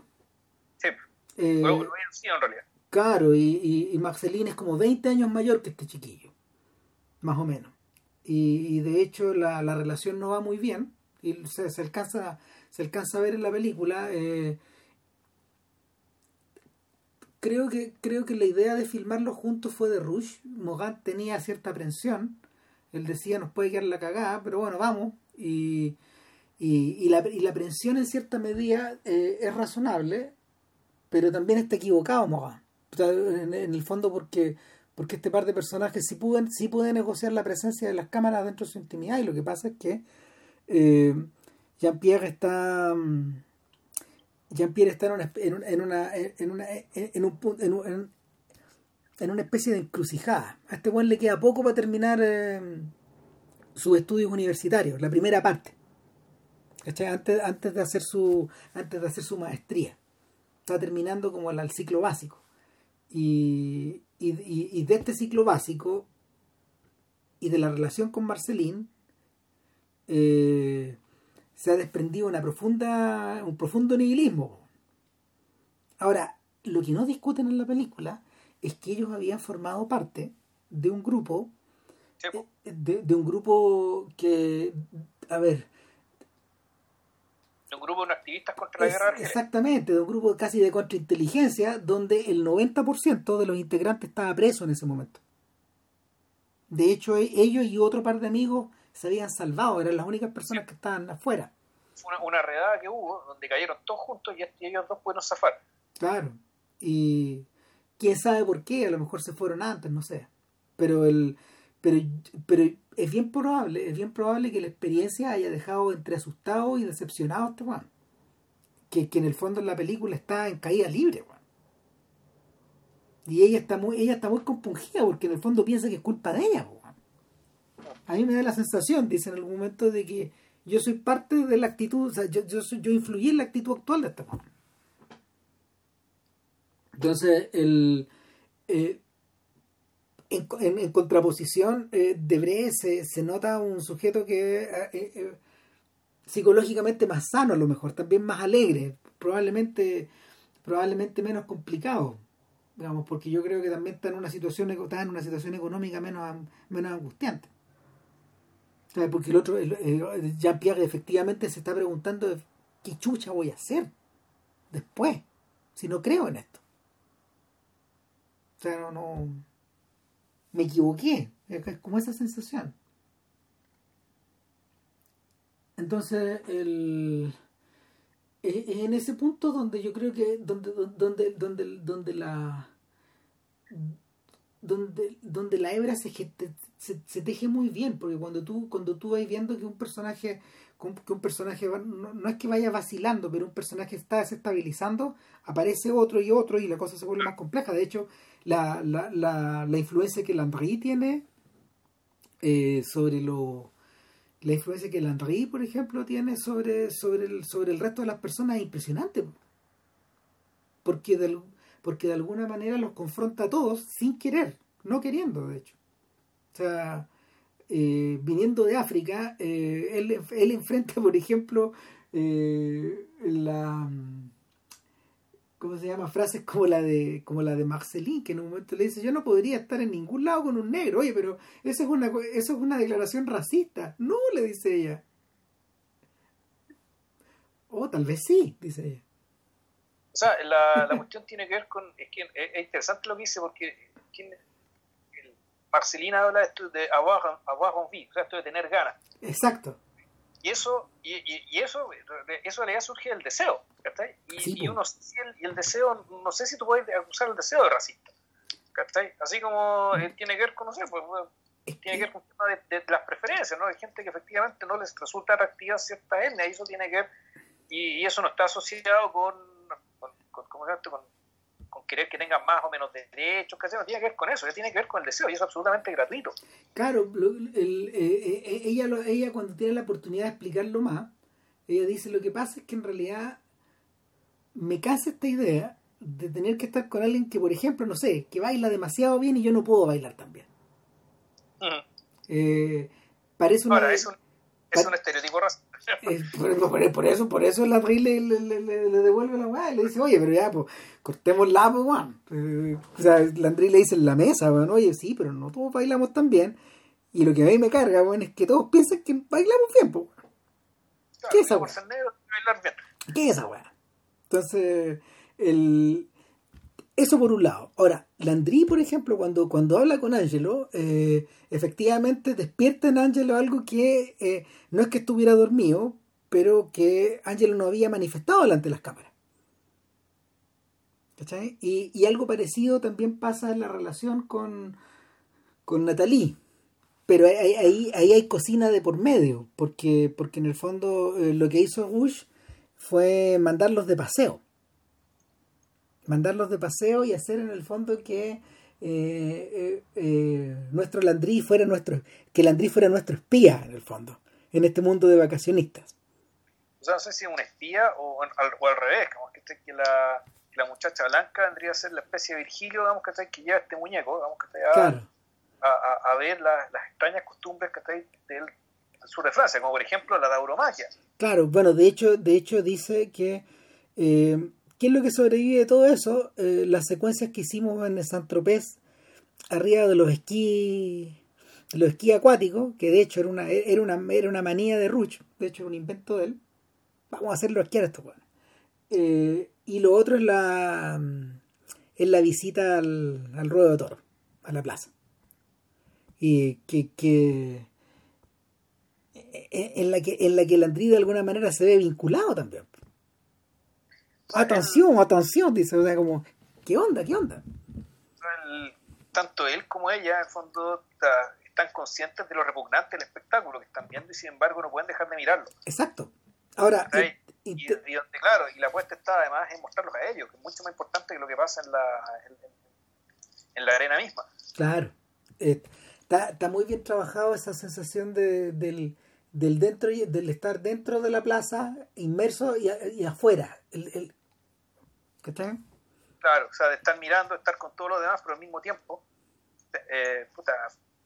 [SPEAKER 2] Sí, eh, lo, sí, en realidad.
[SPEAKER 1] Claro, y, y, Marceline es como 20 años mayor que este chiquillo, más o menos. Y, de hecho la, la, relación no va muy bien, y se, se, alcanza, se alcanza a ver en la película. Eh, creo que creo que la idea de filmarlo juntos fue de Rush. Mogat tenía cierta aprensión. Él decía, nos puede quedar la cagada, pero bueno, vamos. Y, y, la, y la aprensión en cierta medida eh, es razonable, pero también está equivocado Mogat. en, el fondo porque porque este par de personajes sí pueden, sí pueden negociar la presencia de las cámaras dentro de su intimidad y lo que pasa es que eh, Jean-Pierre está... Mm, Jean-Pierre está en una, en una, en una, en un, en, en, una especie de encrucijada. A este buen le queda poco para terminar eh, sus estudios universitarios, la primera parte. Antes, antes de hacer su antes de hacer su maestría. Está terminando como el, ciclo básico. Y, y, y, de este ciclo básico y de la relación con Marcelín eh, se ha desprendido una profunda, un profundo nihilismo. Ahora, lo que no discuten en la película es que ellos habían formado parte de un grupo, eh, de, un grupo que, a ver,
[SPEAKER 2] De un grupo de activistas contra la guerra.
[SPEAKER 1] Exactamente, de un grupo casi de contrainteligencia, donde el 90% de los integrantes estaba preso en ese momento. De hecho, e, ellos y otro par de amigos se habían salvado, eran las únicas personas que estaban afuera.
[SPEAKER 2] Fue una, una redada que hubo, donde cayeron todos juntos y ellos dos pudieron zafar.
[SPEAKER 1] Claro, y quién sabe por qué, a lo mejor se fueron antes, no sé. Pero el pero, pero es bien probable, es bien probable que la experiencia haya dejado entre asustado y decepcionado a este Juan. Que, que en el fondo en la película está en caída libre, Juan. Y ella está muy, ella está muy compungida porque en el fondo piensa que es culpa de ella, Juan. A mí me da la sensación, dice en algún momento, de que yo soy parte de la actitud, o sea, yo, yo, yo influí en la actitud actual de este Juan. Entonces, el, eh, en, contraposición, eh, de se, se, nota un sujeto que eh, eh, psicológicamente más sano a lo mejor, también más alegre, probablemente, probablemente menos complicado, digamos, porque yo creo que también está en una situación, está en una situación económica menos, menos angustiante. Porque el otro, Jean-Pierre efectivamente se está preguntando qué chucha voy a hacer después, si no creo en esto. O sea, no, no me equivoqué. Es como esa sensación. Entonces, el, es en ese punto donde yo creo que donde donde donde donde la donde donde la hebra se, se, teje muy bien porque cuando tú cuando tú vas viendo que un personaje que un personaje no, es que vaya vacilando pero un personaje está desestabilizando aparece otro y otro y la cosa se vuelve más compleja. De hecho la, la, la, la influencia que Landry tiene eh, sobre lo la influencia que Landry por ejemplo tiene sobre sobre el, sobre el resto de las personas es impresionante. Porque de, porque de alguna manera los confronta a todos sin querer no queriendo de hecho sea eh, viniendo de África eh, él, él enfrenta por ejemplo la ¿cómo se llama? Frases como la de como la de Marceline, que en un momento le dice, yo no podría estar en ningún lado con un negro. Oye, pero eso es una, eso es una declaración racista. No, le dice ella. O oh, tal vez sí, dice ella.
[SPEAKER 2] O sea, la, la cuestión tiene que ver con... Es, que es interesante lo que dice porque Marcelina habla de, esto de avoir, avoir envie, o sea, esto de tener ganas.
[SPEAKER 1] Exacto.
[SPEAKER 2] Y eso, y, y, eso, eso le surge el deseo, Y, y uno, y el, deseo, no sé si tú puedes acusar el deseo de racista, Así como mm. tiene que ver con, no sé, pues, tiene que ver con el tema de, las preferencias, ¿no? Hay gente que efectivamente no les resulta atractiva cierta etnia, y eso tiene que ver, y, eso no está asociado con, con, con, con con querer que tengan más o menos derechos, que no tiene que ver con eso, tiene que ver con el deseo y es absolutamente gratuito.
[SPEAKER 1] Claro, el, eh, eh, eh, ella, ella cuando tiene la oportunidad de explicarlo más, ella dice, lo que pasa es que en realidad me cansa esta idea de tener que estar con alguien que, por ejemplo, no sé, que baila demasiado bien y yo no puedo bailar tan bien. parece una...
[SPEAKER 2] Ahora, es un, es un estereotipo racista
[SPEAKER 1] por, eso, por eso la le, le, le, le, devuelve la weá y le dice, oye, pero ya, pues, cortemos la, pues, weón. o sea, Landry le dice en la mesa, weón, oye, sí, pero no todos bailamos tan bien. Y lo que a mí me carga, weón, es que todos piensan que bailamos bien, pues, ¿Qué es esa weá? ¿Qué es esa weá? Entonces, el, eso por un lado. Ahora, Landry, por ejemplo, cuando, cuando habla con Angelo, eh, efectivamente despierta en Angelo algo que eh, no es que estuviera dormido, pero que Angelo no había manifestado delante de las cámaras. ¿Cachai? Y, y, algo parecido también pasa en la relación con, con Natalie. Pero ahí, ahí, ahí, hay cocina de por medio, porque, porque en el fondo eh, lo que hizo Bush fue mandarlos de paseo mandarlos de paseo y hacer en el fondo que eh, eh, eh, nuestro Landry fuera nuestro, que Landry fuera nuestro espía en el fondo, en este mundo de vacacionistas.
[SPEAKER 2] O sea, no sé si es un espía o, al, revés, como que, que, la, la, muchacha blanca vendría a ser la especie de Virgilio, digamos, que, que lleva este muñeco, digamos, que a, a, a, ver las extrañas costumbres que del, del sur de Francia, como por ejemplo la tauromaquia.
[SPEAKER 1] Claro, bueno, de hecho, de hecho dice que ¿Qué es lo que sobrevive de todo eso? Eh, las secuencias que hicimos en Saint-Tropez, arriba de los esquí los esquí acuáticos, que de hecho era una, era una, era una manía de Ruch, de hecho era un invento de él. Vamos a hacerlo a esto, bueno. Eh, y lo otro es la es la visita al, al ruedo de toro, a la plaza. Y que, que en la que en la que el Andrí de alguna manera se ve vinculado también. Atención, atención, dice, o sea, como, ¿qué onda? ¿Qué onda?
[SPEAKER 2] tanto él como ella, en el fondo, están conscientes de lo repugnante del espectáculo que están viendo y sin embargo no pueden dejar de mirarlo.
[SPEAKER 1] Exacto. Ahora,
[SPEAKER 2] y, claro, y la apuesta está además en mostrarlos a ellos, que es mucho más importante que lo que pasa en la, en, la arena misma.
[SPEAKER 1] Claro. Eh, está, está, muy bien trabajado esa sensación de, del, del dentro y del estar dentro de la plaza, inmerso y, y afuera. El, el,
[SPEAKER 2] Claro, o sea, de estar mirando, estar con todos los demás, pero al mismo tiempo, eh, puta,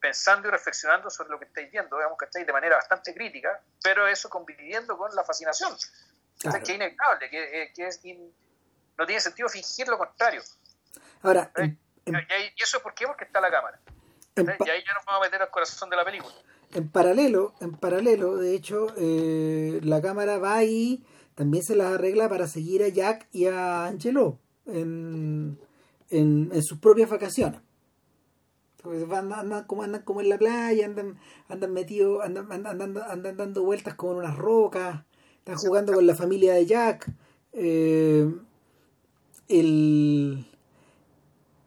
[SPEAKER 2] pensando y reflexionando sobre lo que estáis viendo, digamos que estáis de manera bastante crítica, pero eso conviviendo con la fascinación, que es inevitable, que, eh, que es no tiene sentido fingir lo contrario.
[SPEAKER 1] Ahora,
[SPEAKER 2] y, eso es por qué? Porque está la cámara. y ahí ya nos vamos a meter al corazón de la película.
[SPEAKER 1] En paralelo, en paralelo, de hecho, eh, la cámara va ahí, también se las arregla para seguir a Jack y a Angelo en, en, en sus propias vacaciones. Pues andan, como, andan como en la playa, andan, andan metidos, andan, andan, andan, dando vueltas como en unas rocas, están jugando con la familia de Jack. Eh, el,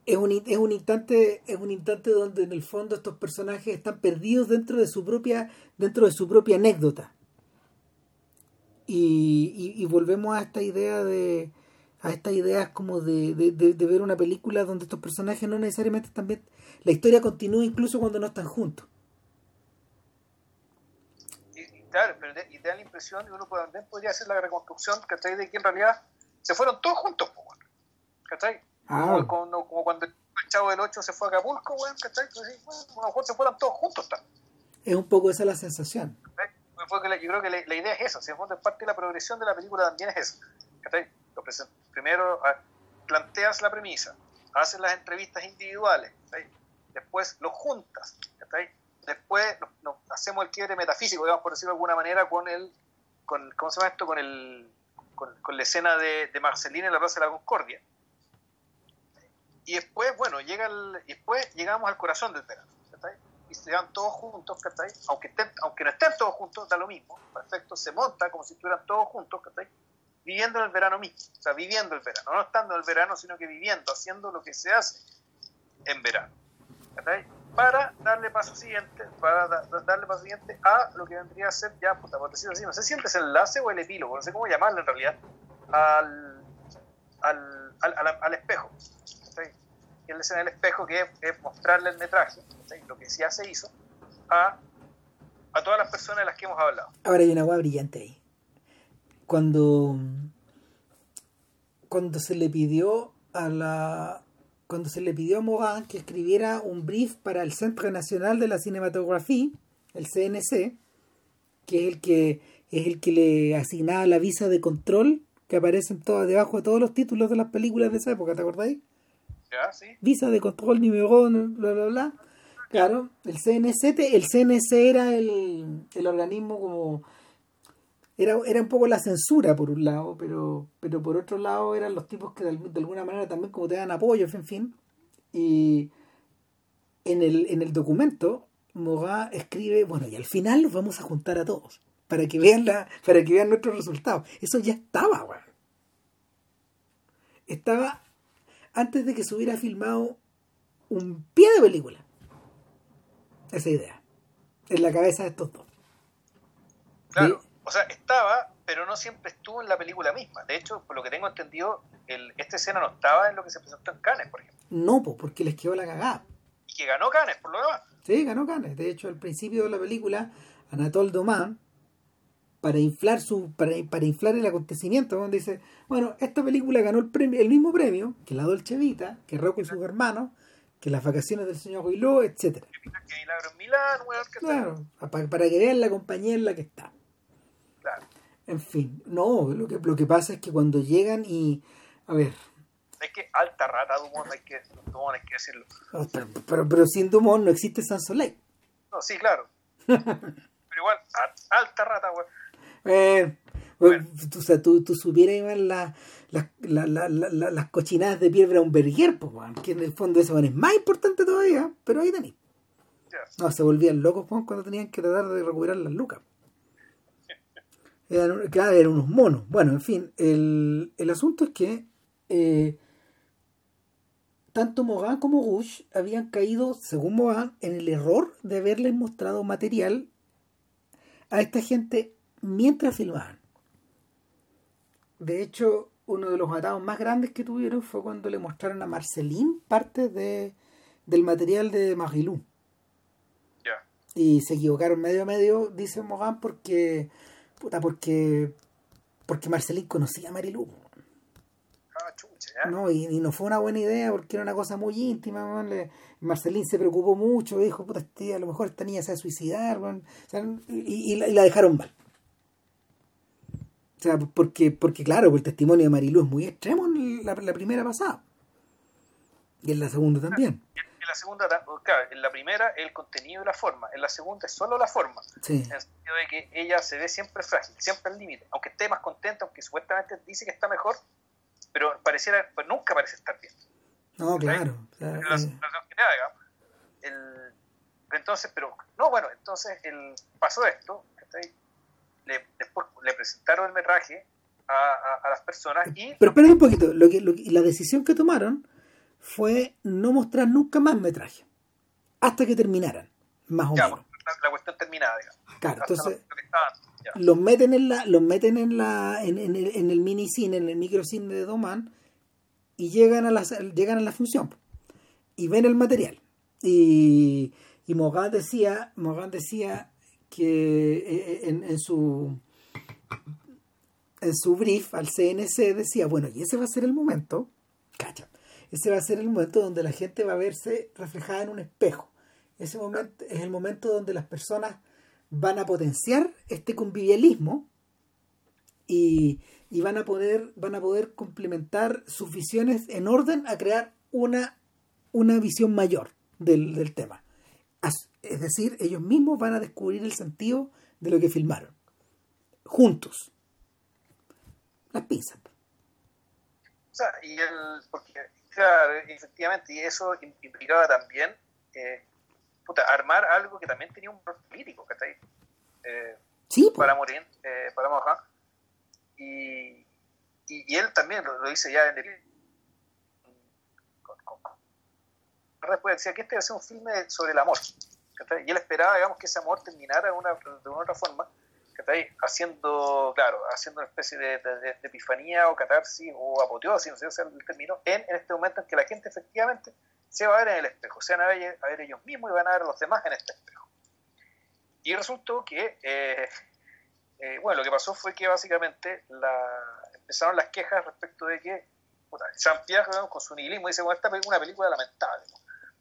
[SPEAKER 1] es, un, es, un instante, es un instante donde en el fondo estos personajes están perdidos dentro de su propia, dentro de su propia anécdota. Y, y, volvemos a esta idea de a estas ideas como de, de, de, ver una película donde estos personajes no necesariamente están bien la historia continúa incluso cuando no están juntos.
[SPEAKER 2] Y, claro, pero y te da la impresión, y uno también podría hacer la reconstrucción, ¿cachai? De que en realidad se fueron todos juntos, ¿cachai? Ah. Como, como, cuando el chavo del 8 se fue a Acapulco, ¿cachai? Bueno, a lo mejor se fueron todos juntos también.
[SPEAKER 1] Es un poco esa la sensación.
[SPEAKER 2] Yo creo que la, idea es esa, si en parte de la progresión de la película también es. ¿cachai? Primero ah, planteas la premisa, haces las entrevistas individuales, después lo juntas, después hacemos el quiebre metafísico, digamos, por decirlo de alguna manera, con el, con, ¿cómo se llama esto? Con, el, con, la escena de, de Marcelina en la Plaza de la Concordia. Y después, bueno, llega el, después llegamos al corazón del verano, y se van todos juntos, aunque, estén, aunque no estén todos juntos, da lo mismo, perfecto, se monta como si estuvieran todos juntos, viviendo el verano mismo, o sea, viviendo el verano, no estando en el verano, sino que viviendo, haciendo lo que se hace en verano para darle paso siguiente, para darle paso siguiente a lo que vendría a ser ya, puta, por decirlo así, no sé si el enlace o el epílogo, no sé cómo llamarlo en realidad, al, al, al, al, espejo. Y el escena del espejo que es, mostrarle el metraje, lo que ya se hizo, a, a todas las personas de las que hemos hablado.
[SPEAKER 1] Ahora hay una agua brillante ahí. Cuando, cuando se le pidió a la, cuando se le pidió a Morin que escribiera un brief para el Centro Nacional de la Cinematografía, el CNC, que es el que es el que le asignaba la visa de control que aparecen todas debajo de todos los títulos de las películas de esa época, ¿te acordáis? Visa de control número bla bla bla. Claro, el CNC, el CNC era el, el organismo como era, era un poco la censura por un lado, pero, pero por otro lado eran los tipos que de, alguna manera también como te dan apoyo, en fin. Y en el, en el documento, Moga escribe, bueno, y al final los vamos a juntar a todos, para que vean la, para que vean nuestros resultados. Eso ya estaba, weón. Estaba antes de que se hubiera filmado un pie de película. Esa idea. En la cabeza de estos dos.
[SPEAKER 2] Claro. O sea, estaba, pero no siempre estuvo en la película misma. De hecho, por lo que tengo entendido, el, esta escena no estaba en lo que se presentó en Cannes, por ejemplo.
[SPEAKER 1] No, pues porque les quedó la cagada.
[SPEAKER 2] Y que ganó Cannes, por lo demás.
[SPEAKER 1] Sí, ganó Cannes. De hecho, al principio de la película, Anatole Doman, para inflar su para, para inflar el acontecimiento, dice, bueno, esta película ganó el premio, el mismo premio que la Dolce Vita, que Rocco y sus hermanos, que las vacaciones del señor Guiló, etcétera. Claro, para que vean la compañía en la que está. En fin, no, lo que, lo que pasa es que cuando llegan y, a ver...
[SPEAKER 2] Es que alta rata Dumont, hay que, hay que decirlo.
[SPEAKER 1] pero, pero, sin Dumont no existe San Soleil.
[SPEAKER 2] No, sí, claro. pero igual, alta rata, güey.
[SPEAKER 1] Eh, O sea, tú, tú supieras la, la, la, las cochinadas de Pierre Braunberger, pues, que en el fondo eso es más importante todavía, pero ahí tenéis. No, se volvían locos cuando tenían que tratar de recuperar las lucas. Eran, claro, eran unos monos. Bueno, en fin, el, el asunto es que eh, tanto Mogan como Rush habían caído, según Mogan, en el error de haberles mostrado material a esta gente mientras filmaban. De hecho, uno de los atados más grandes que tuvieron fue cuando le mostraron a Marceline parte de, del material de Marilou. Y se equivocaron medio a medio, dice Mogan, porque. Puta, porque. Porque Marceline conocía a Marilú. No, y, no fue una buena idea porque era una cosa muy íntima. Marcelín se preocupó mucho, dijo, puta, este, a lo mejor esta niña se va a suicidar, y, la, dejaron mal. O sea, porque, porque claro, el testimonio de Marilú es muy extremo en la, primera pasada. Y en la segunda también.
[SPEAKER 2] En la segunda, claro, en la primera el contenido y la forma. En la segunda es solo la forma. En el sentido de que ella se ve siempre frágil, siempre al límite. Aunque esté más contenta, aunque supuestamente dice que está mejor, pero pareciera, pues nunca parece estar bien.
[SPEAKER 1] No, claro.
[SPEAKER 2] entonces, pero, no, bueno, entonces el, pasó esto, le, después le presentaron el metraje a, a, las personas y...
[SPEAKER 1] Pero esperen un poquito, lo que, la decisión que tomaron fue no mostrar nunca más metraje, hasta que terminaran, más o menos.
[SPEAKER 2] La, cuestión terminada, digamos.
[SPEAKER 1] Claro, entonces los meten en la los meten en la en, en, el, en el mini cine en el micro cine de Doman y llegan a la llegan a la función y ven el material y y Morgan decía Morgan decía que eh, eh, en, en su en su brief al CNC decía bueno y ese va a ser el momento cacha ese va a ser el momento donde la gente va a verse reflejada en un espejo ese momento es el momento donde las personas van a potenciar este convivialismo y, van a poder van a poder complementar sus visiones en orden a crear una, una visión mayor del, tema. Es decir, ellos mismos van a descubrir el sentido de lo que filmaron. Juntos. Las pinzas.
[SPEAKER 2] O sea, y el, porque, efectivamente, y eso implicaba también eh, armar algo que también tenía un rol político, ¿cachai? Eh, para morir, eh, para mojar. Y, y, él también lo, dice ya en el. después decía que este iba a ser un filme sobre el amor. Y él esperaba, digamos, que ese amor terminara de una, de una otra forma, haciendo, claro, haciendo una especie de, de, epifanía o catarsis o apoteosis, no sé si el término, en, en este momento en que la gente efectivamente se va a ver en el espejo, se van a ver, a ver ellos mismos y van a ver a los demás en este espejo. Y resultó que, eh, eh, bueno, lo que pasó fue que básicamente la, empezaron las quejas respecto de que Jean-Pierre con su nihilismo dice, bueno, esta es una película lamentable.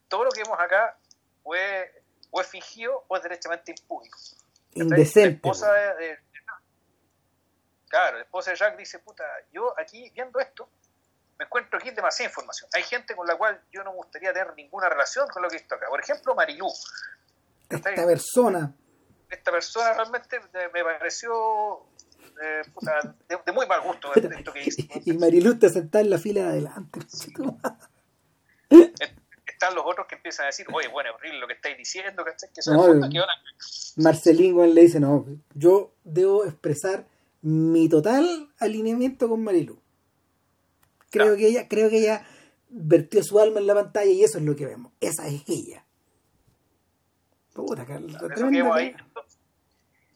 [SPEAKER 2] Todo lo que vemos acá fue o es fingido o es derechamente impúdico.
[SPEAKER 1] Indecente. La
[SPEAKER 2] esposa de, claro, la esposa de Jack dice, puta, yo aquí viendo esto, me encuentro aquí demasiada información. Hay gente con la cual yo no me gustaría tener ninguna relación con lo que he visto acá. Por ejemplo, Marilú.
[SPEAKER 1] Esta persona.
[SPEAKER 2] Esta persona realmente me pareció eh, de, muy mal gusto esto que hizo.
[SPEAKER 1] Y Marilú está sentada en la fila de adelante.
[SPEAKER 2] Están los otros que empiezan a decir, oye, bueno, horrible lo que estáis diciendo, Que
[SPEAKER 1] Marcelín le dice, no, yo debo expresar mi total alineamiento con Marilú. Creo que ella, creo que ella vertió su alma en la pantalla y eso es lo que vemos. Esa es ella.
[SPEAKER 2] Puta, claro,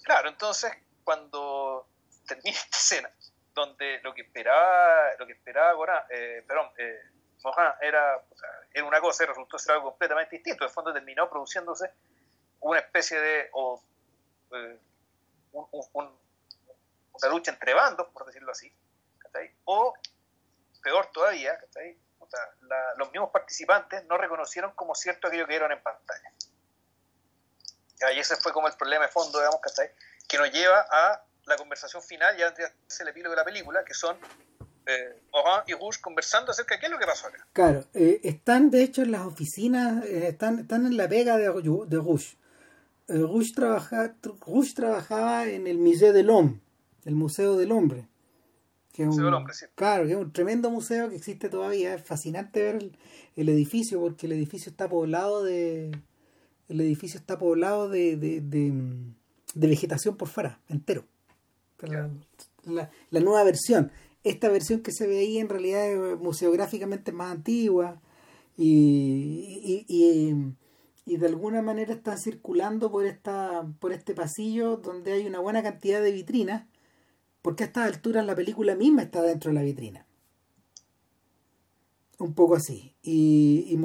[SPEAKER 2] claro, entonces cuando termina esta escena, donde lo que esperaba, lo que esperaba ahora, eh, perdón, eh, Mohan era, era una cosa y resultó ser algo completamente distinto. En fondo terminó produciéndose una especie de o, eh, una lucha entre bandos, por decirlo así, o peor todavía, los mismos participantes no reconocieron como cierto aquello que vieron en pantalla. Y ese fue como el problema de fondo, digamos, que nos lleva a la conversación final, ya es el epílogo de la película, que son eh, y Rush conversando acerca de qué es lo que pasó acá.
[SPEAKER 1] Claro, eh, están de hecho en las oficinas, eh, están, están en la vega de, de Rush. Eh, Rush, trabaja, Rush trabajaba en el Musée de l'Homme, el Museo del Hombre. Que es
[SPEAKER 2] Museo
[SPEAKER 1] un,
[SPEAKER 2] del Hombre, sí.
[SPEAKER 1] Claro, que es un tremendo museo que existe todavía. Es fascinante ver el, el edificio porque el edificio está poblado de. El edificio está poblado de, de, de, de vegetación por fuera, entero. La, la, la nueva versión. Esta versión que se ve ahí en realidad es museográficamente más antigua y, y, y, y de alguna manera está circulando por esta por este pasillo donde hay una buena cantidad de vitrinas porque a estas alturas la película misma está dentro de la vitrina. Un poco así. Y, y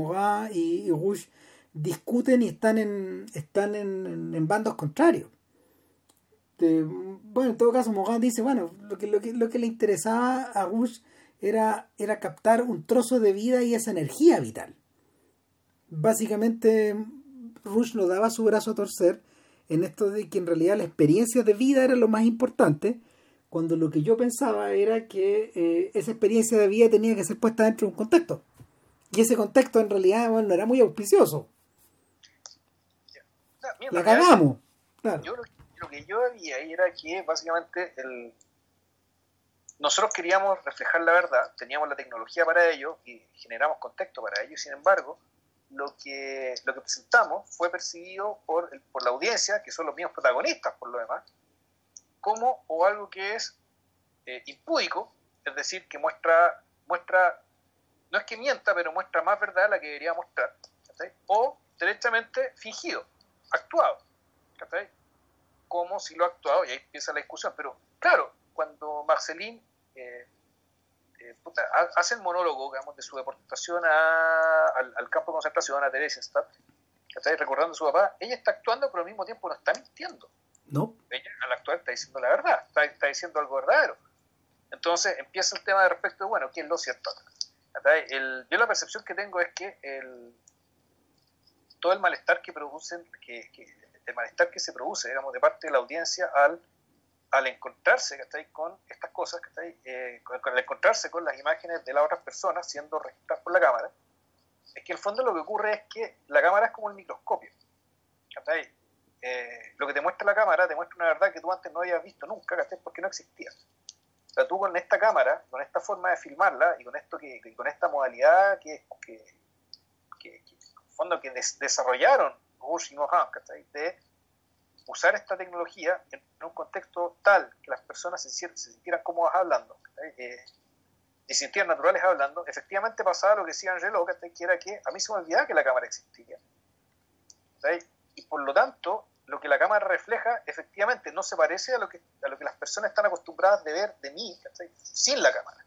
[SPEAKER 1] y, Rouge discuten y están en están en, en bandos contrarios de, bueno en todo caso Mogat dice bueno lo que, lo que, lo que le interesaba a Rouge era, era captar un trozo de vida y esa energía vital básicamente Rush nos daba su brazo a torcer en esto de que en realidad la experiencia de vida era lo más importante, cuando lo que yo pensaba era que eh, esa experiencia de vida tenía que ser puesta dentro de un contexto. Y ese contexto en realidad bueno, no era muy auspicioso.
[SPEAKER 2] Mira,
[SPEAKER 1] la cagamos. Claro.
[SPEAKER 2] Yo, lo, que yo había era que básicamente el, nosotros queríamos reflejar la verdad, teníamos la tecnología para ello y generamos contexto para ello, sin embargo, lo que, lo que presentamos fue percibido por, el, por la audiencia, que son los mismos protagonistas por lo demás, como o algo que es eh, impúdico, es decir, que muestra, muestra, no es que mienta, pero muestra más verdad la que debería mostrar, o directamente fingido, actuado, ¿sí? Como si lo ha actuado, y ahí empieza la discusión, pero claro, cuando Marceline eh, eh, puta, hace el monólogo digamos, de su deportación a, al, al, campo de concentración, a Theresienstadt, recordando a su papá, ella está actuando, pero al mismo tiempo no está mintiendo.
[SPEAKER 1] No.
[SPEAKER 2] Ella al actuar está diciendo la verdad, está, está diciendo algo verdadero. Entonces empieza el tema de respecto de, bueno, ¿quién es lo cierto? El, yo la percepción que tengo es que el, todo el malestar que producen, que, que, el malestar que se produce, digamos, de parte de la audiencia al al encontrarse ¿cachai? con estas cosas, eh, con, encontrarse con las imágenes de las otras personas siendo registradas por la cámara, es que en el fondo lo que ocurre es que la cámara es como el microscopio. Eh, lo que te muestra la cámara te muestra una verdad que tú antes no habías visto nunca, ¿cachai? porque no existía. O sea, tú con esta cámara, con esta forma de filmarla y con esto que, con esta modalidad que, que, que, fondo que des, desarrollaron Bush y Mohan, de usar esta tecnología en un contexto tal que las personas se, se sintieran cómodas hablando eh, y se sintieran naturales hablando, efectivamente pasaba lo que decía Angelo, que era que a mí se me olvidaba que la cámara existía. Y por lo tanto, lo que la cámara refleja efectivamente no se parece a lo que, a lo que las personas están acostumbradas de ver de mí sin la cámara.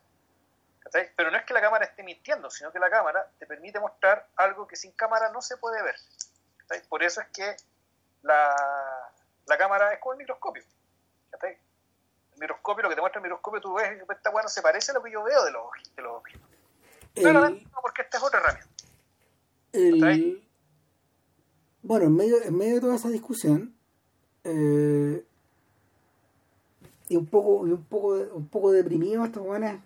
[SPEAKER 2] Pero no es que la cámara esté mintiendo, sino que la cámara te permite mostrar algo que sin cámara no se puede ver. Por eso es que la, la cámara es como el microscopio. ¿sí? El microscopio, lo que te muestra el microscopio, tú ves que esta bueno se parece a lo que yo veo de los, de los objetos. No, porque esta es otra herramienta.
[SPEAKER 1] El, bueno, en medio, en medio de toda esa discusión, eh, y un poco, y un poco, un poco deprimido, estos jóvenes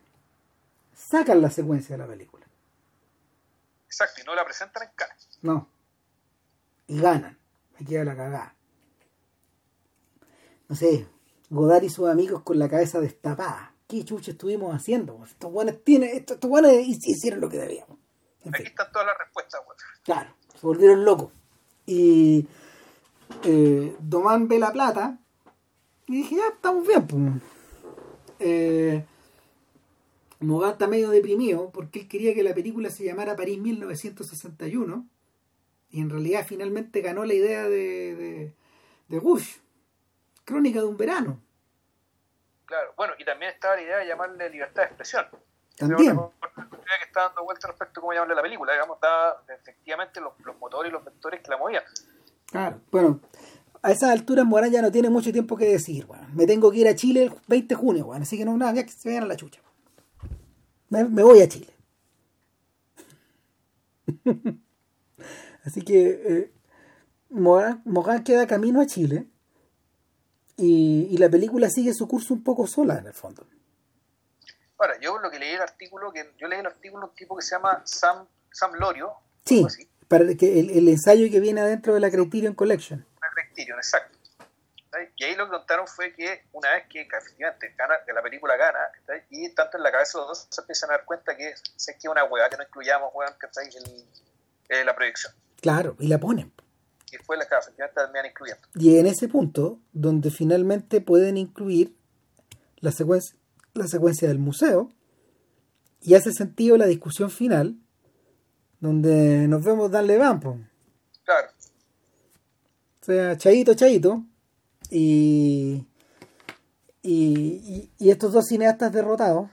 [SPEAKER 1] sacan la secuencia de la película.
[SPEAKER 2] Exacto, y no la presentan en cara.
[SPEAKER 1] No. Y ganan. Me queda la cagada. No sé, Godard y sus amigos con la cabeza destapada. ¿Qué chucha estuvimos haciendo? Estos buenos, tiene, estos, estos buenos hicieron lo que debíamos.
[SPEAKER 2] En Aquí fin. están todas las respuestas.
[SPEAKER 1] Claro, se volvieron locos. Y eh, Domán ve la plata y dije, ya, estamos bien. Pues. Eh, Mogán está medio deprimido porque él quería que la película se llamara París 1961 y en realidad finalmente ganó la idea de, de, de Bush, Crónica de un verano.
[SPEAKER 2] Claro, bueno, y también estaba la idea de llamarle libertad de expresión.
[SPEAKER 1] También.
[SPEAKER 2] que está dando vuelta respecto a cómo llamarle la película, digamos, da efectivamente los, los motores y los vectores que la movían.
[SPEAKER 1] Claro, bueno, a esas alturas Morán ya no tiene mucho tiempo que decir, bueno. Me tengo que ir a Chile el 20 de junio, bueno. así que no, nada, ya que se vayan a la chucha. Me, me voy a Chile. así que eh, Morán, Morán queda camino a Chile y, y, la película sigue su curso un poco sola en el fondo.
[SPEAKER 2] Ahora, yo lo que leí el artículo, que yo leí el artículo de un tipo que se llama Sam, Sam Lorio.
[SPEAKER 1] Sí, para que el, el, ensayo que viene adentro de la Criterion Collection.
[SPEAKER 2] La Criterion, exacto. Y ahí lo que contaron fue que una vez que efectivamente gana, que la película gana, y tanto en la cabeza de los dos se empiezan a dar cuenta que es, que una hueá que no incluyamos, weón, el, eh, la proyección.
[SPEAKER 1] Claro, y la ponen.
[SPEAKER 2] Y fue la que efectivamente terminan incluyendo.
[SPEAKER 1] Y en ese punto, donde finalmente pueden incluir la secuencia, la secuencia del museo, y hace sentido la discusión final, donde nos vemos darle vampo. Claro. O sea, Chaito, Chaito. Y, y, y, estos dos cineastas derrotados,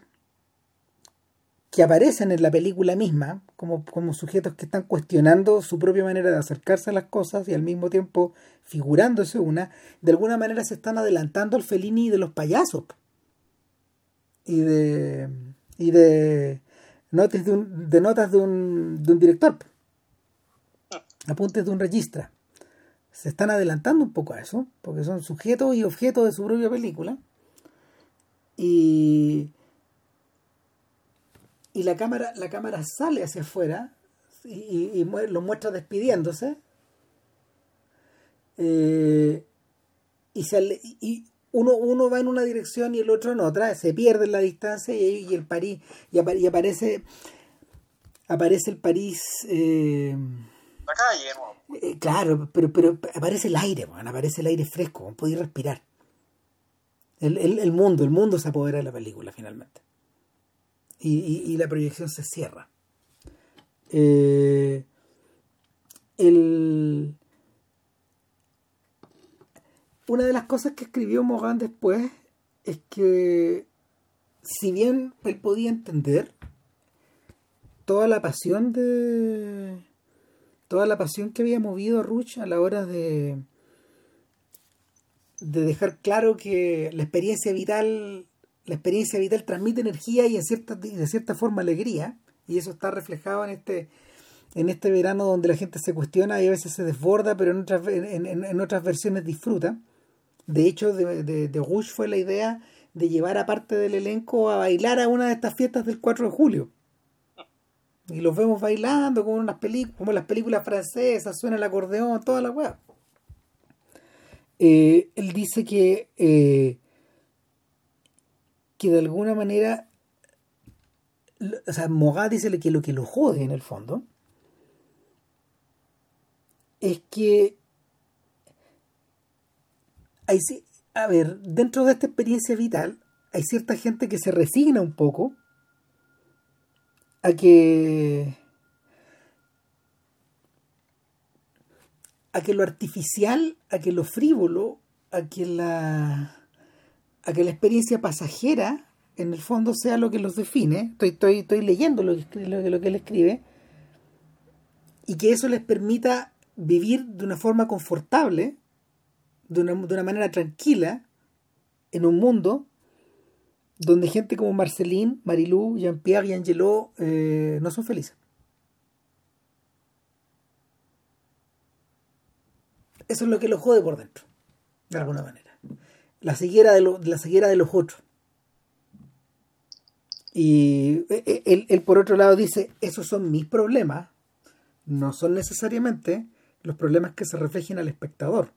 [SPEAKER 1] que aparecen en la película misma, como, como sujetos que están cuestionando su propia manera de acercarse a las cosas y al mismo tiempo figurándose una, de alguna manera se están adelantando al Fellini de los payasos. Y de. y de notas de, un, de notas de un, de un director. Apuntes de un registro se están adelantando un poco a eso, porque son sujetos y objetos de su propia película. Y, y la cámara, la cámara sale hacia afuera y, y, lo muestra despidiéndose. Eh, y, sale, y uno, uno va en una dirección y el otro en otra, se pierde en la distancia y, el París, y, aparece aparece el París eh,
[SPEAKER 2] la calle,
[SPEAKER 1] eh, claro, pero, pero aparece el aire, aparece el aire fresco, podéis respirar. El, el, mundo, el mundo se apodera de la película finalmente. Y, la proyección se cierra. Eh, una de las cosas que escribió Morgan después es que si bien él podía entender toda la pasión de toda la pasión que había movido a Ruch a la hora de, de dejar claro que la experiencia vital la experiencia vital transmite energía y en cierta, de cierta forma alegría y eso está reflejado en este en este verano donde la gente se cuestiona y a veces se desborda pero en otras, en, otras versiones disfruta de hecho de, de, Rush fue la idea de llevar a parte del elenco a bailar a una de estas fiestas del 4 de julio y los vemos bailando como, unas como las películas francesas, suena el acordeón, toda la weá. Eh, él dice que, eh, que de alguna manera, o sea, Mogat dice que lo que lo jode en el fondo es que hay, a ver, dentro de esta experiencia vital hay cierta gente que se resigna un poco a que a que lo artificial, a que lo frívolo, a que la a que la experiencia pasajera en el fondo sea lo que los define. Estoy, estoy, estoy leyendo lo que, lo, que él escribe y que eso les permita vivir de una forma confortable, de una, de una manera tranquila, en un mundo donde gente como Marceline, Marilou, Jean-Pierre y Angelo eh, no son felices. Eso es lo que los jode por dentro, de alguna manera. La ceguera de, la ceguera de los otros. Y eh, eh, él, él, por otro lado dice, esos son mis problemas, no son necesariamente los problemas que se reflejen al espectador,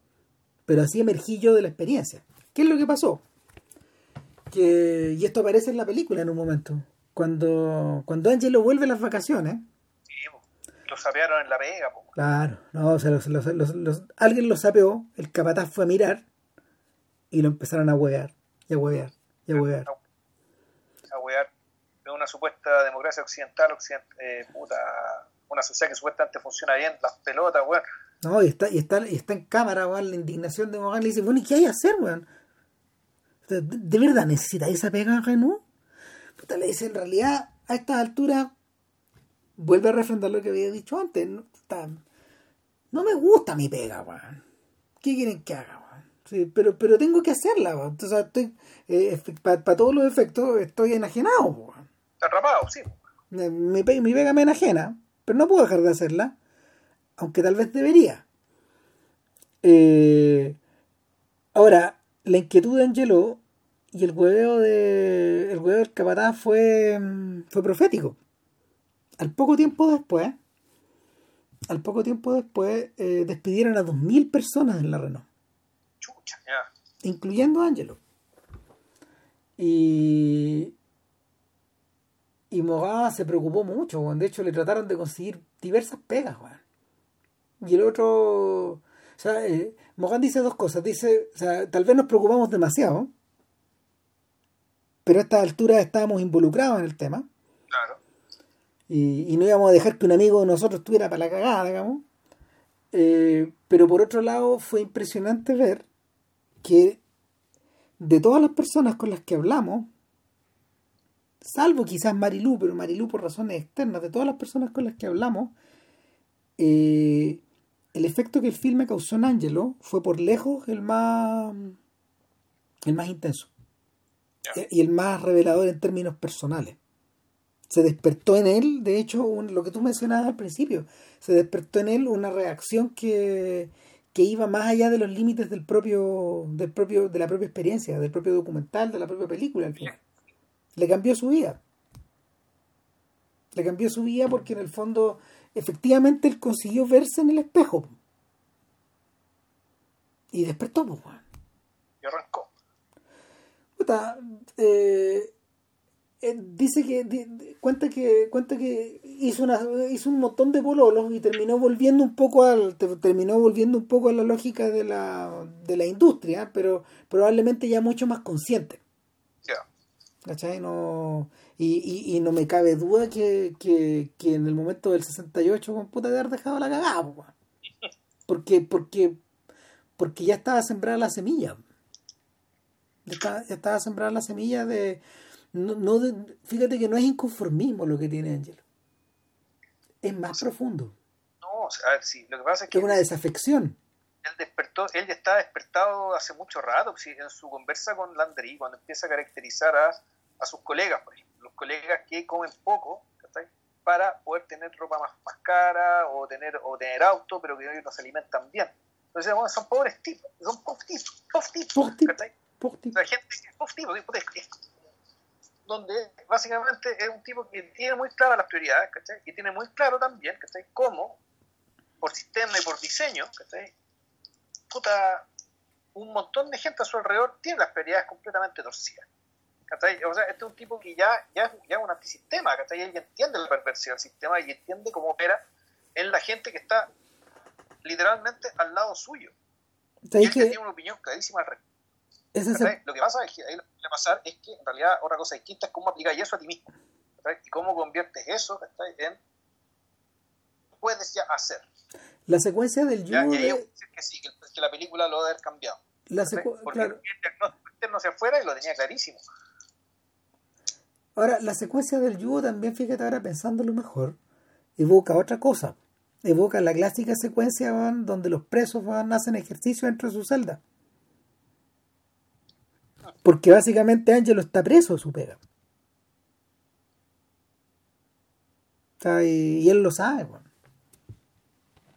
[SPEAKER 1] pero así emergí yo de la experiencia. ¿Qué es lo que pasó? que y esto aparece en la película en un momento cuando cuando Angelo vuelve a las vacaciones
[SPEAKER 2] sí, lo sapearon en la pega
[SPEAKER 1] claro no o sea, los, alguien lo sapeó el capataz fue a mirar y lo empezaron a huear y a huear y a huear
[SPEAKER 2] a huear de una supuesta democracia occidental, eh, puta, una sociedad que supuestamente funciona bien las pelotas weón
[SPEAKER 1] no y está y está y está en cámara weón la indignación de Morgan le dice bueno y qué hay que hacer weón ¿De, verdad necesita esa pega Renault? Puta, le dice, en realidad, a estas alturas, vuelve a refrendar lo que había dicho antes. No, no me gusta mi pega, weón. ¿Qué quieren que haga? Sí, pero, pero tengo que hacerla. Entonces, estoy, eh, para todos los efectos, estoy enajenado, weón.
[SPEAKER 2] Atrapado, sí.
[SPEAKER 1] Mi, mi pega me enajena, pero no puedo dejar de hacerla, aunque tal vez debería. Eh, ahora, la inquietud de Angelo y el hueveo de el hueveo del capataz fue fue profético al poco tiempo después al poco tiempo después eh, despidieron a 2.000 personas en la Renault
[SPEAKER 2] Ya.
[SPEAKER 1] incluyendo a Angelo. Y, y Mogá se preocupó mucho, weón. de hecho le trataron de conseguir diversas pegas. Weón. Y el otro... O sea, eh, Mogán dice dos cosas. Dice, o sea, tal vez nos preocupamos demasiado, pero a esta altura estábamos involucrados en el tema.
[SPEAKER 2] Claro.
[SPEAKER 1] Y, y no íbamos a dejar que un amigo de nosotros estuviera para la cagada, digamos. Eh, pero por otro lado fue impresionante ver que de todas las personas con las que hablamos, salvo quizás Marilú, pero Marilú por razones externas, de todas las personas con las que hablamos, eh, el efecto que el filme causó en Angelo fue por lejos el más el más intenso y el más revelador en términos personales. Se despertó en él, de hecho, un- lo que tú mencionabas al principio, se despertó en él una reacción que, que iba más allá de los límites del propio, del propio, de la propia experiencia, del propio documental, de la propia película al final. Le cambió su vida. Le cambió su vida porque en el fondo, efectivamente, él consiguió verse en el espejo. Y despertó, pues.
[SPEAKER 2] Y arrancó.
[SPEAKER 1] Puta, eh, eh, dice que di- cuenta que cuenta que hizo una hizo un montón de pololos y terminó volviendo un poco al te- terminó volviendo un poco a la lógica de la de la industria pero probablemente ya mucho más consciente
[SPEAKER 2] Ya.
[SPEAKER 1] ¿cachai? No, y, y, y no me cabe duda que, que, que en el momento del 68 con puta de haber dejado la cagada po, porque porque porque ya estaba sembrada la semilla ya estaba, ya estaba sembrada la semilla de no, no fíjate que no es inconformismo lo que tiene Ángel es más profundo
[SPEAKER 2] No, o sea, a ver, sí, lo que pasa es que
[SPEAKER 1] es una desafección
[SPEAKER 2] él despertó, él ya está despertado hace mucho rato, sí, en su conversa con Landry, cuando empieza a caracterizar a, a sus colegas, por ejemplo, los colegas que comen poco, para poder tener ropa más, más cara o tener, o tener auto, pero que ellos no se alimentan bien. Entonces, bueno, son pobres tipos, son puff tipos, puff tipos,
[SPEAKER 1] Puff tipos.
[SPEAKER 2] ¿cachai?
[SPEAKER 1] Por ti.
[SPEAKER 2] O sea, gente que es puff tipo, tipo, es- es- donde básicamente es un tipo que tiene muy claras las prioridades, ¿cachai? Y tiene muy claro también, ¿cachai? Cómo, por sistema y por diseño, ¿cachai? Puta, un montón de gente a su alrededor tiene las prioridades completamente torcidas. ¿cachai? O sea, este es un tipo que ya, ya, es- ya es un antisistema, ¿cachai? Él entiende la perversión del sistema y entiende cómo opera en la gente que está literalmente al lado suyo. Y
[SPEAKER 1] ¿Sabes
[SPEAKER 2] él ya
[SPEAKER 1] qué?
[SPEAKER 2] tiene una opinión clarísima al respecto. Lo que pasa es que ahí lo que pasar es que en realidad otra cosa distinta es cómo aplicas eso a ti mismo. Y cómo conviertes eso ¿cachai? en puedes ya hacer.
[SPEAKER 1] la secuencia del
[SPEAKER 2] yo
[SPEAKER 1] de-
[SPEAKER 2] que sí, que, que la película lo debe haber cambiado.
[SPEAKER 1] la
[SPEAKER 2] Porque
[SPEAKER 1] claro.
[SPEAKER 2] el externo hacia afuera y lo tenía clarísimo.
[SPEAKER 1] Ahora, la secuencia del yugo también, fíjate ahora pensándolo mejor, evoca otra cosa. Evoca la clásica secuencia donde los presos van, hacen ejercicio dentro de su celda. Porque básicamente Angelo está preso de su pega. Y, y él lo sabe, bueno.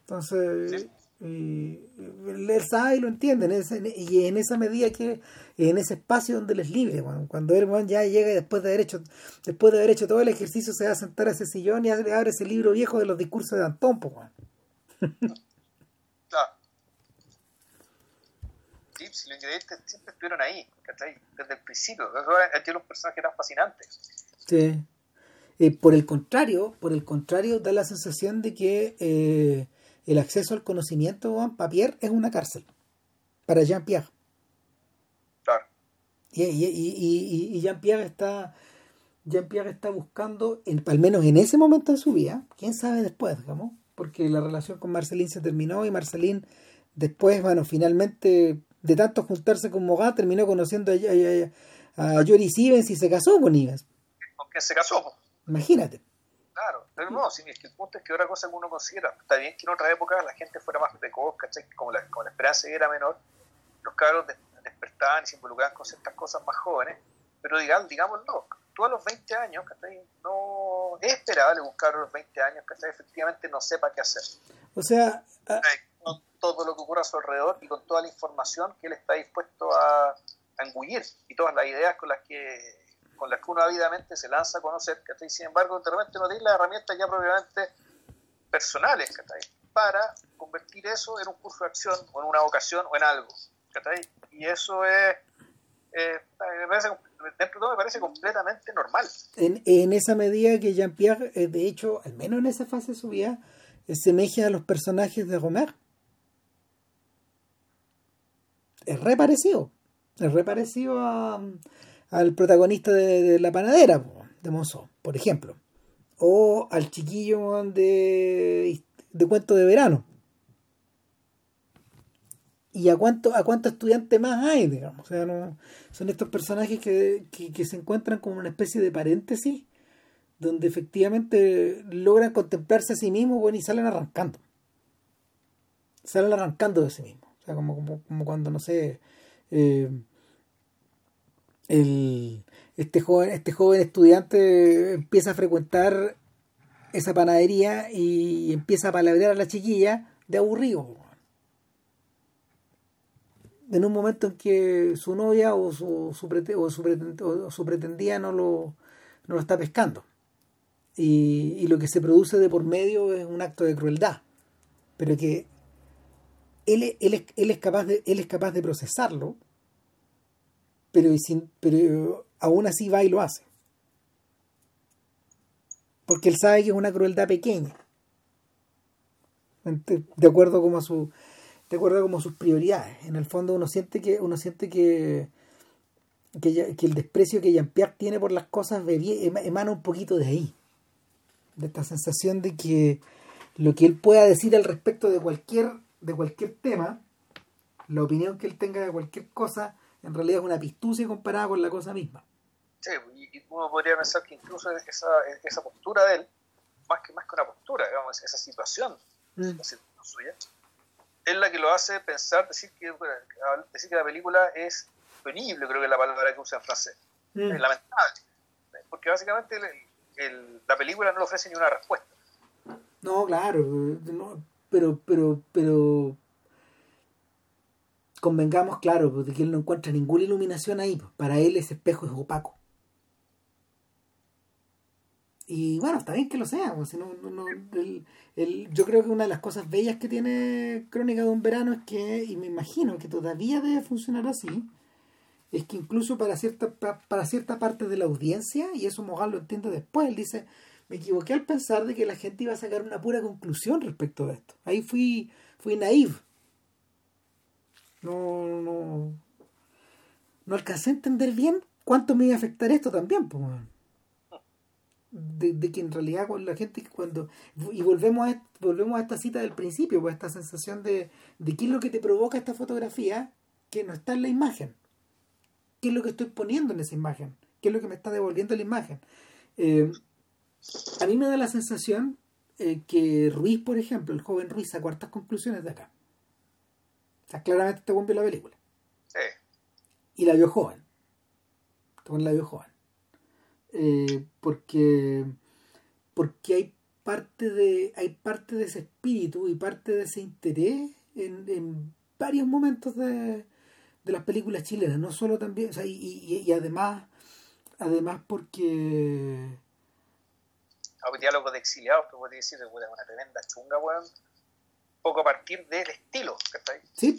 [SPEAKER 1] Entonces,
[SPEAKER 2] Sí.
[SPEAKER 1] y- él sabe y lo entiende. en ese- y en esa medida que, en ese espacio donde él es libre, bueno, cuando él bueno, ya llega y después de haber hecho, después de haber hecho todo el ejercicio, se va a sentar a ese sillón y abre abre ese libro viejo de los discursos de Antón, pues, bueno.
[SPEAKER 2] Claro. Sí, si los ingredientes siempre estuvieron ahí, ¿cachai? Desde el principio. Eso era- Tiene un personaje tan fascinante.
[SPEAKER 1] Sí. Eh, por el contrario, por el contrario, da la sensación de que eh, el acceso al conocimiento, weón, para Pierre es una cárcel. Para Jean-Pierre.
[SPEAKER 2] Claro.
[SPEAKER 1] Y, y, y, y- y Jean-Pierre está, Jean-Pierre está buscando, en, al menos en ese momento de su vida, quién sabe después, digamos, porque la relación con Marceline se terminó y Marceline después, bueno, finalmente, de tanto juntarse con Mogat, terminó conociendo a, a, a, Stevens y se casó con Ivens.
[SPEAKER 2] ¿Con quién se casó? po?
[SPEAKER 1] Imagínate.
[SPEAKER 2] Claro. Pero no, sí, es que el punto es que otra cosa que uno considera, está bien que en otra época la gente fuera más precoz, ¿cachai? Como la, como la esperanza era menor, los cabros des- despertaban y se involucraban con ciertas cosas más jóvenes, pero digamos, digámoslo, tú a los 20 años, ¿cachai? No es esperable que un cabro a los 20 años, ¿cachai? Efectivamente no sepa qué hacer.
[SPEAKER 1] O sea.
[SPEAKER 2] Todo lo que ocurre a su alrededor y con toda la información que él está dispuesto a, a engullir y todas las ideas con las que con las que uno ávidamente se lanza a conocer, ¿cachai? Sin embargo, de repente no tiene las herramientas ya propiamente personales, ¿cachai? Para convertir eso en un curso de acción o en una vocación o en algo, ¿cachai? y eso es, me parece, dentro de todo me parece completamente normal.
[SPEAKER 1] En, en esa medida que Jean-Pierre, eh, de hecho, al menos en esa fase de su vida, semeja a los personajes de Romer. Es reparecido. Es reparecido a, al protagonista de, La Panadera, de Monzó, por ejemplo. O al chiquillo de, de Cuento de Verano. ¿Y a cuánto, a cuántos estudiantes más hay, digamos? O sea, no, son estos personajes que, que, se encuentran como una especie de paréntesis donde efectivamente logran contemplarse a sí mismos bueno, y salen arrancando. Salen arrancando de sí mismos. O sea, como, como, cuando, no sé, eh, el, este, joven, este joven estudiante empieza a frecuentar esa panadería y empieza a palabrear a la chiquilla de aburrido. En un momento en que su novia o su, su, o su, pretendida no lo, no lo está pescando. Y, y, lo que se produce de por medio es un acto de crueldad. Pero que él, él, él, es, capaz de, él es capaz de procesarlo pero, aún así va y lo hace. Porque él sabe que es una crueldad pequeña. De acuerdo como a su sus prioridades. En el fondo uno siente que uno siente que que, el desprecio que Jean-Pierre tiene por las cosas emana un poquito de ahí. De esta sensación de que lo que él pueda decir al respecto de cualquier de cualquier tema, la opinión que él tenga de cualquier cosa, en realidad es una pistucia comparada con la cosa misma.
[SPEAKER 2] Sí, y, uno podría pensar que incluso esa, esa postura de él, más que, más que una postura, digamos, esa situación, mm. suya, es la que lo hace pensar, decir que, decir que la película es penible, creo que es la palabra que usa en francés. Mm. Es lamentable. Porque básicamente la película no le ofrece ni una respuesta.
[SPEAKER 1] No, claro, no, pero, pero, pero convengamos, claro, porque que él no encuentra ninguna iluminación ahí. Pues, para él ese espejo es opaco. Y bueno, está bien que lo sea. Pues, no, no, el, yo creo que una de las cosas bellas que tiene Crónica de un Verano es que, y me imagino que todavía debe funcionar así, es que incluso para cierta, para cierta parte de la audiencia, y eso Mogal lo entiende después, él dice, me equivoqué al pensar de que la gente iba a sacar una pura conclusión respecto de esto. Ahí fui, fui naive. No, no, no alcancé a entender bien cuánto me iba a afectar esto también, pues, de, que en realidad la gente cuando y volvemos a volvemos a esta cita del principio pues esta sensación de, de qué es lo que te provoca esta fotografía que no está en la imagen. Qué es lo que estoy poniendo en esa imagen qué es lo que me está devolviendo la imagen eh, a mí me da la sensación eh, que Ruiz por ejemplo el joven Ruiz saca cuartas conclusiones de acá o sea, claramente este buen vio la película. Sí. Y la vio joven. Este la vio joven. Eh, porque, porque hay parte de hay parte de ese espíritu y parte de ese interés en, en varios momentos de, de las películas chilenas no solo también o sea, y, y, y además además porque
[SPEAKER 2] a diálogo de exiliados que puede decir una tremenda chunga weón poco a partir del estilo, ¿cachai? Sí.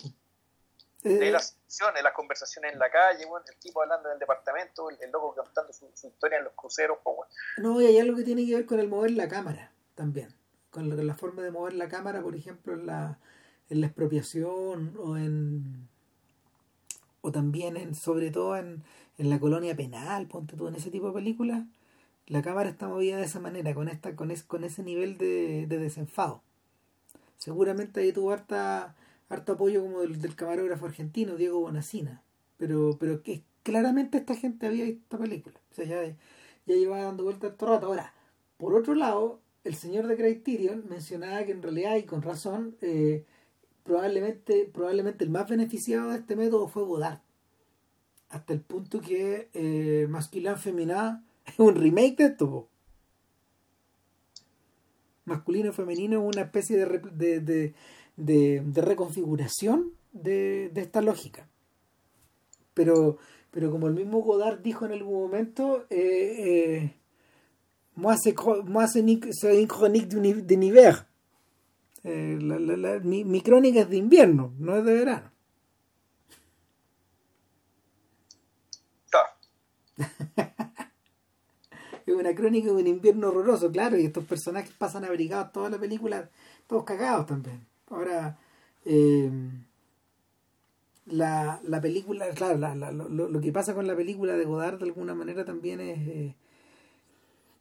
[SPEAKER 2] de eh, las situaciones, las conversaciones en la calle, bueno, el tipo hablando en el departamento, el, loco contando su, historia en los cruceros, pues, bueno.
[SPEAKER 1] No, y hay algo que tiene que ver con el mover la cámara también. Con la, forma de mover la cámara, por ejemplo, en la, en la expropiación o en o también en, sobre todo en, en la colonia penal, ponte tú en ese tipo de películas, la cámara está movida de esa manera, con esta, con, es, con ese nivel de, de desenfado seguramente ahí tuvo harto apoyo como del, camarógrafo argentino, Diego Bonacina. Pero, pero que claramente esta gente había visto esta película. O sea, ya, ya llevaba dando vueltas todo rato. Ahora, por otro lado, el señor de Criterion mencionaba que en realidad, y con razón, eh, probablemente, probablemente el más beneficiado de este método fue Godard. Hasta el punto que eh, Masculin es un remake de esto masculino y femenino una especie de, de, reconfiguración de, esta lógica. Pero, pero como el mismo Godard dijo en algún momento, eh, eh, moi c'est une chronique de. Eh, mi, mi, crónica es de invierno, no es de verano. es una crónica de un invierno horroroso, claro, y estos personajes pasan abrigados toda la película, todos cagados también. Ahora, eh, la, la película, claro, la, la, lo, lo, que pasa con la película de Godard de alguna manera también es, eh,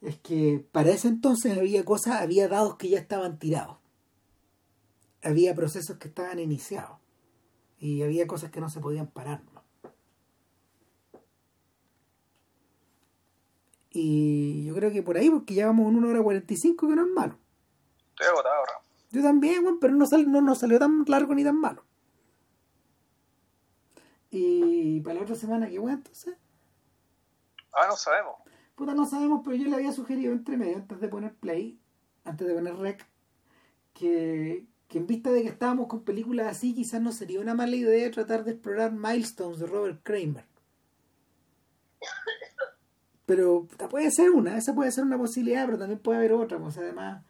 [SPEAKER 1] es que para ese entonces había cosas, había dados que ya estaban tirados. Había procesos que estaban iniciados. Y había cosas que no se podían parar. ¿no? Y yo creo que por ahí, porque ya vamos en 1 hora 45, que no es malo.
[SPEAKER 2] Estoy agotado, Ram.
[SPEAKER 1] Yo también, bueno, pero no, sal, no, no salió tan largo ni tan malo. Y para la otra semana, ¿qué bueno entonces?
[SPEAKER 2] Ah, no sabemos.
[SPEAKER 1] Puta, no sabemos, pero yo le había sugerido entre medio, antes de poner play, antes de poner rec, que, que en vista de que estábamos con películas así, quizás no sería una mala idea tratar de explorar Milestones de Robert Kramer. Pero puede ser una, esa puede ser una posibilidad, pero también puede haber otra, pues además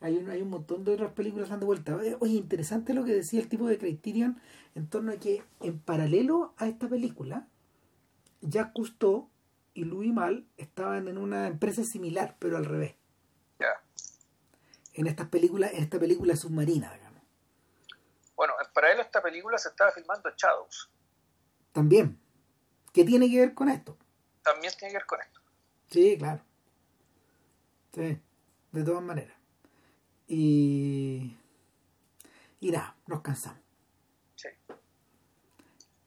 [SPEAKER 1] hay un, hay un montón de otras películas dando vuelta. Oye, interesante lo que decía el tipo de Criterion en torno a que en paralelo a esta película, Jacques Cousteau y Louis Mal estaban en una empresa similar, pero al revés.
[SPEAKER 2] Ya.
[SPEAKER 1] En estas películas, en esta película submarina, digamos.
[SPEAKER 2] Bueno, en paralelo a esta película se estaba filmando Shadows.
[SPEAKER 1] También. ¿Qué tiene que ver con esto?
[SPEAKER 2] También tiene que ver con esto.
[SPEAKER 1] Sí, claro. Sí, de todas maneras. Y. Y nada, nos cansamos.
[SPEAKER 2] Sí.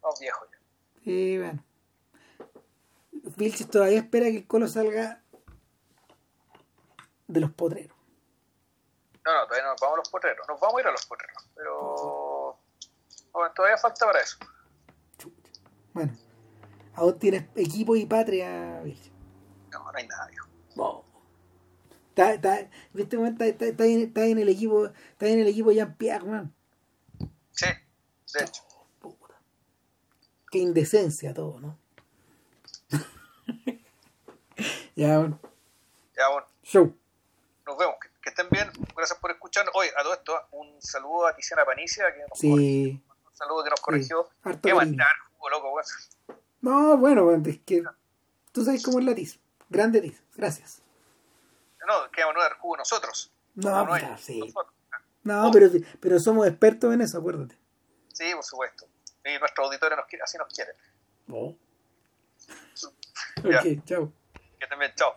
[SPEAKER 2] Vamos viejos ya.
[SPEAKER 1] Sí, bueno. Vilches todavía espera que el colo salga de los potreros.
[SPEAKER 2] No, no, todavía no nos vamos a los potreros. Nos vamos a ir a los potreros. Pero. Bueno, todavía falta para eso.
[SPEAKER 1] Bueno, aún tienes equipo y patria, Vilches.
[SPEAKER 2] No, no hay nada, viejo.
[SPEAKER 1] No. Está, está, en este momento está, está, en, está, en, el equipo, está en el equipo Jean Pierre, man.
[SPEAKER 2] Sí, de hecho.
[SPEAKER 1] Oh. Qué indecencia todo, ¿no? ya, bueno.
[SPEAKER 2] Ya, bueno.
[SPEAKER 1] Show.
[SPEAKER 2] Nos vemos. Que, que, estén bien. Gracias por escucharnos. Oye, a todo esto, un saludo a Tiziana Panicia, que nos
[SPEAKER 1] sí.
[SPEAKER 2] corrigió. Un saludo que nos corrigió.
[SPEAKER 1] Sí.
[SPEAKER 2] Qué mandar, jugo, loco, weón.
[SPEAKER 1] No, bueno, bueno, es que tú sabes cómo es la tiz. Grande tiz. Gracias.
[SPEAKER 2] No, que vamos a dar jugo nosotros.
[SPEAKER 1] No,
[SPEAKER 2] no
[SPEAKER 1] sí.
[SPEAKER 2] nosotros.
[SPEAKER 1] No, pero, pero somos expertos en eso, acuérdate.
[SPEAKER 2] Sí, por supuesto. Y nuestros auditores nos, quieren- así nos quieren.
[SPEAKER 1] Oh. Ok, chao.
[SPEAKER 2] Que bien. Chao.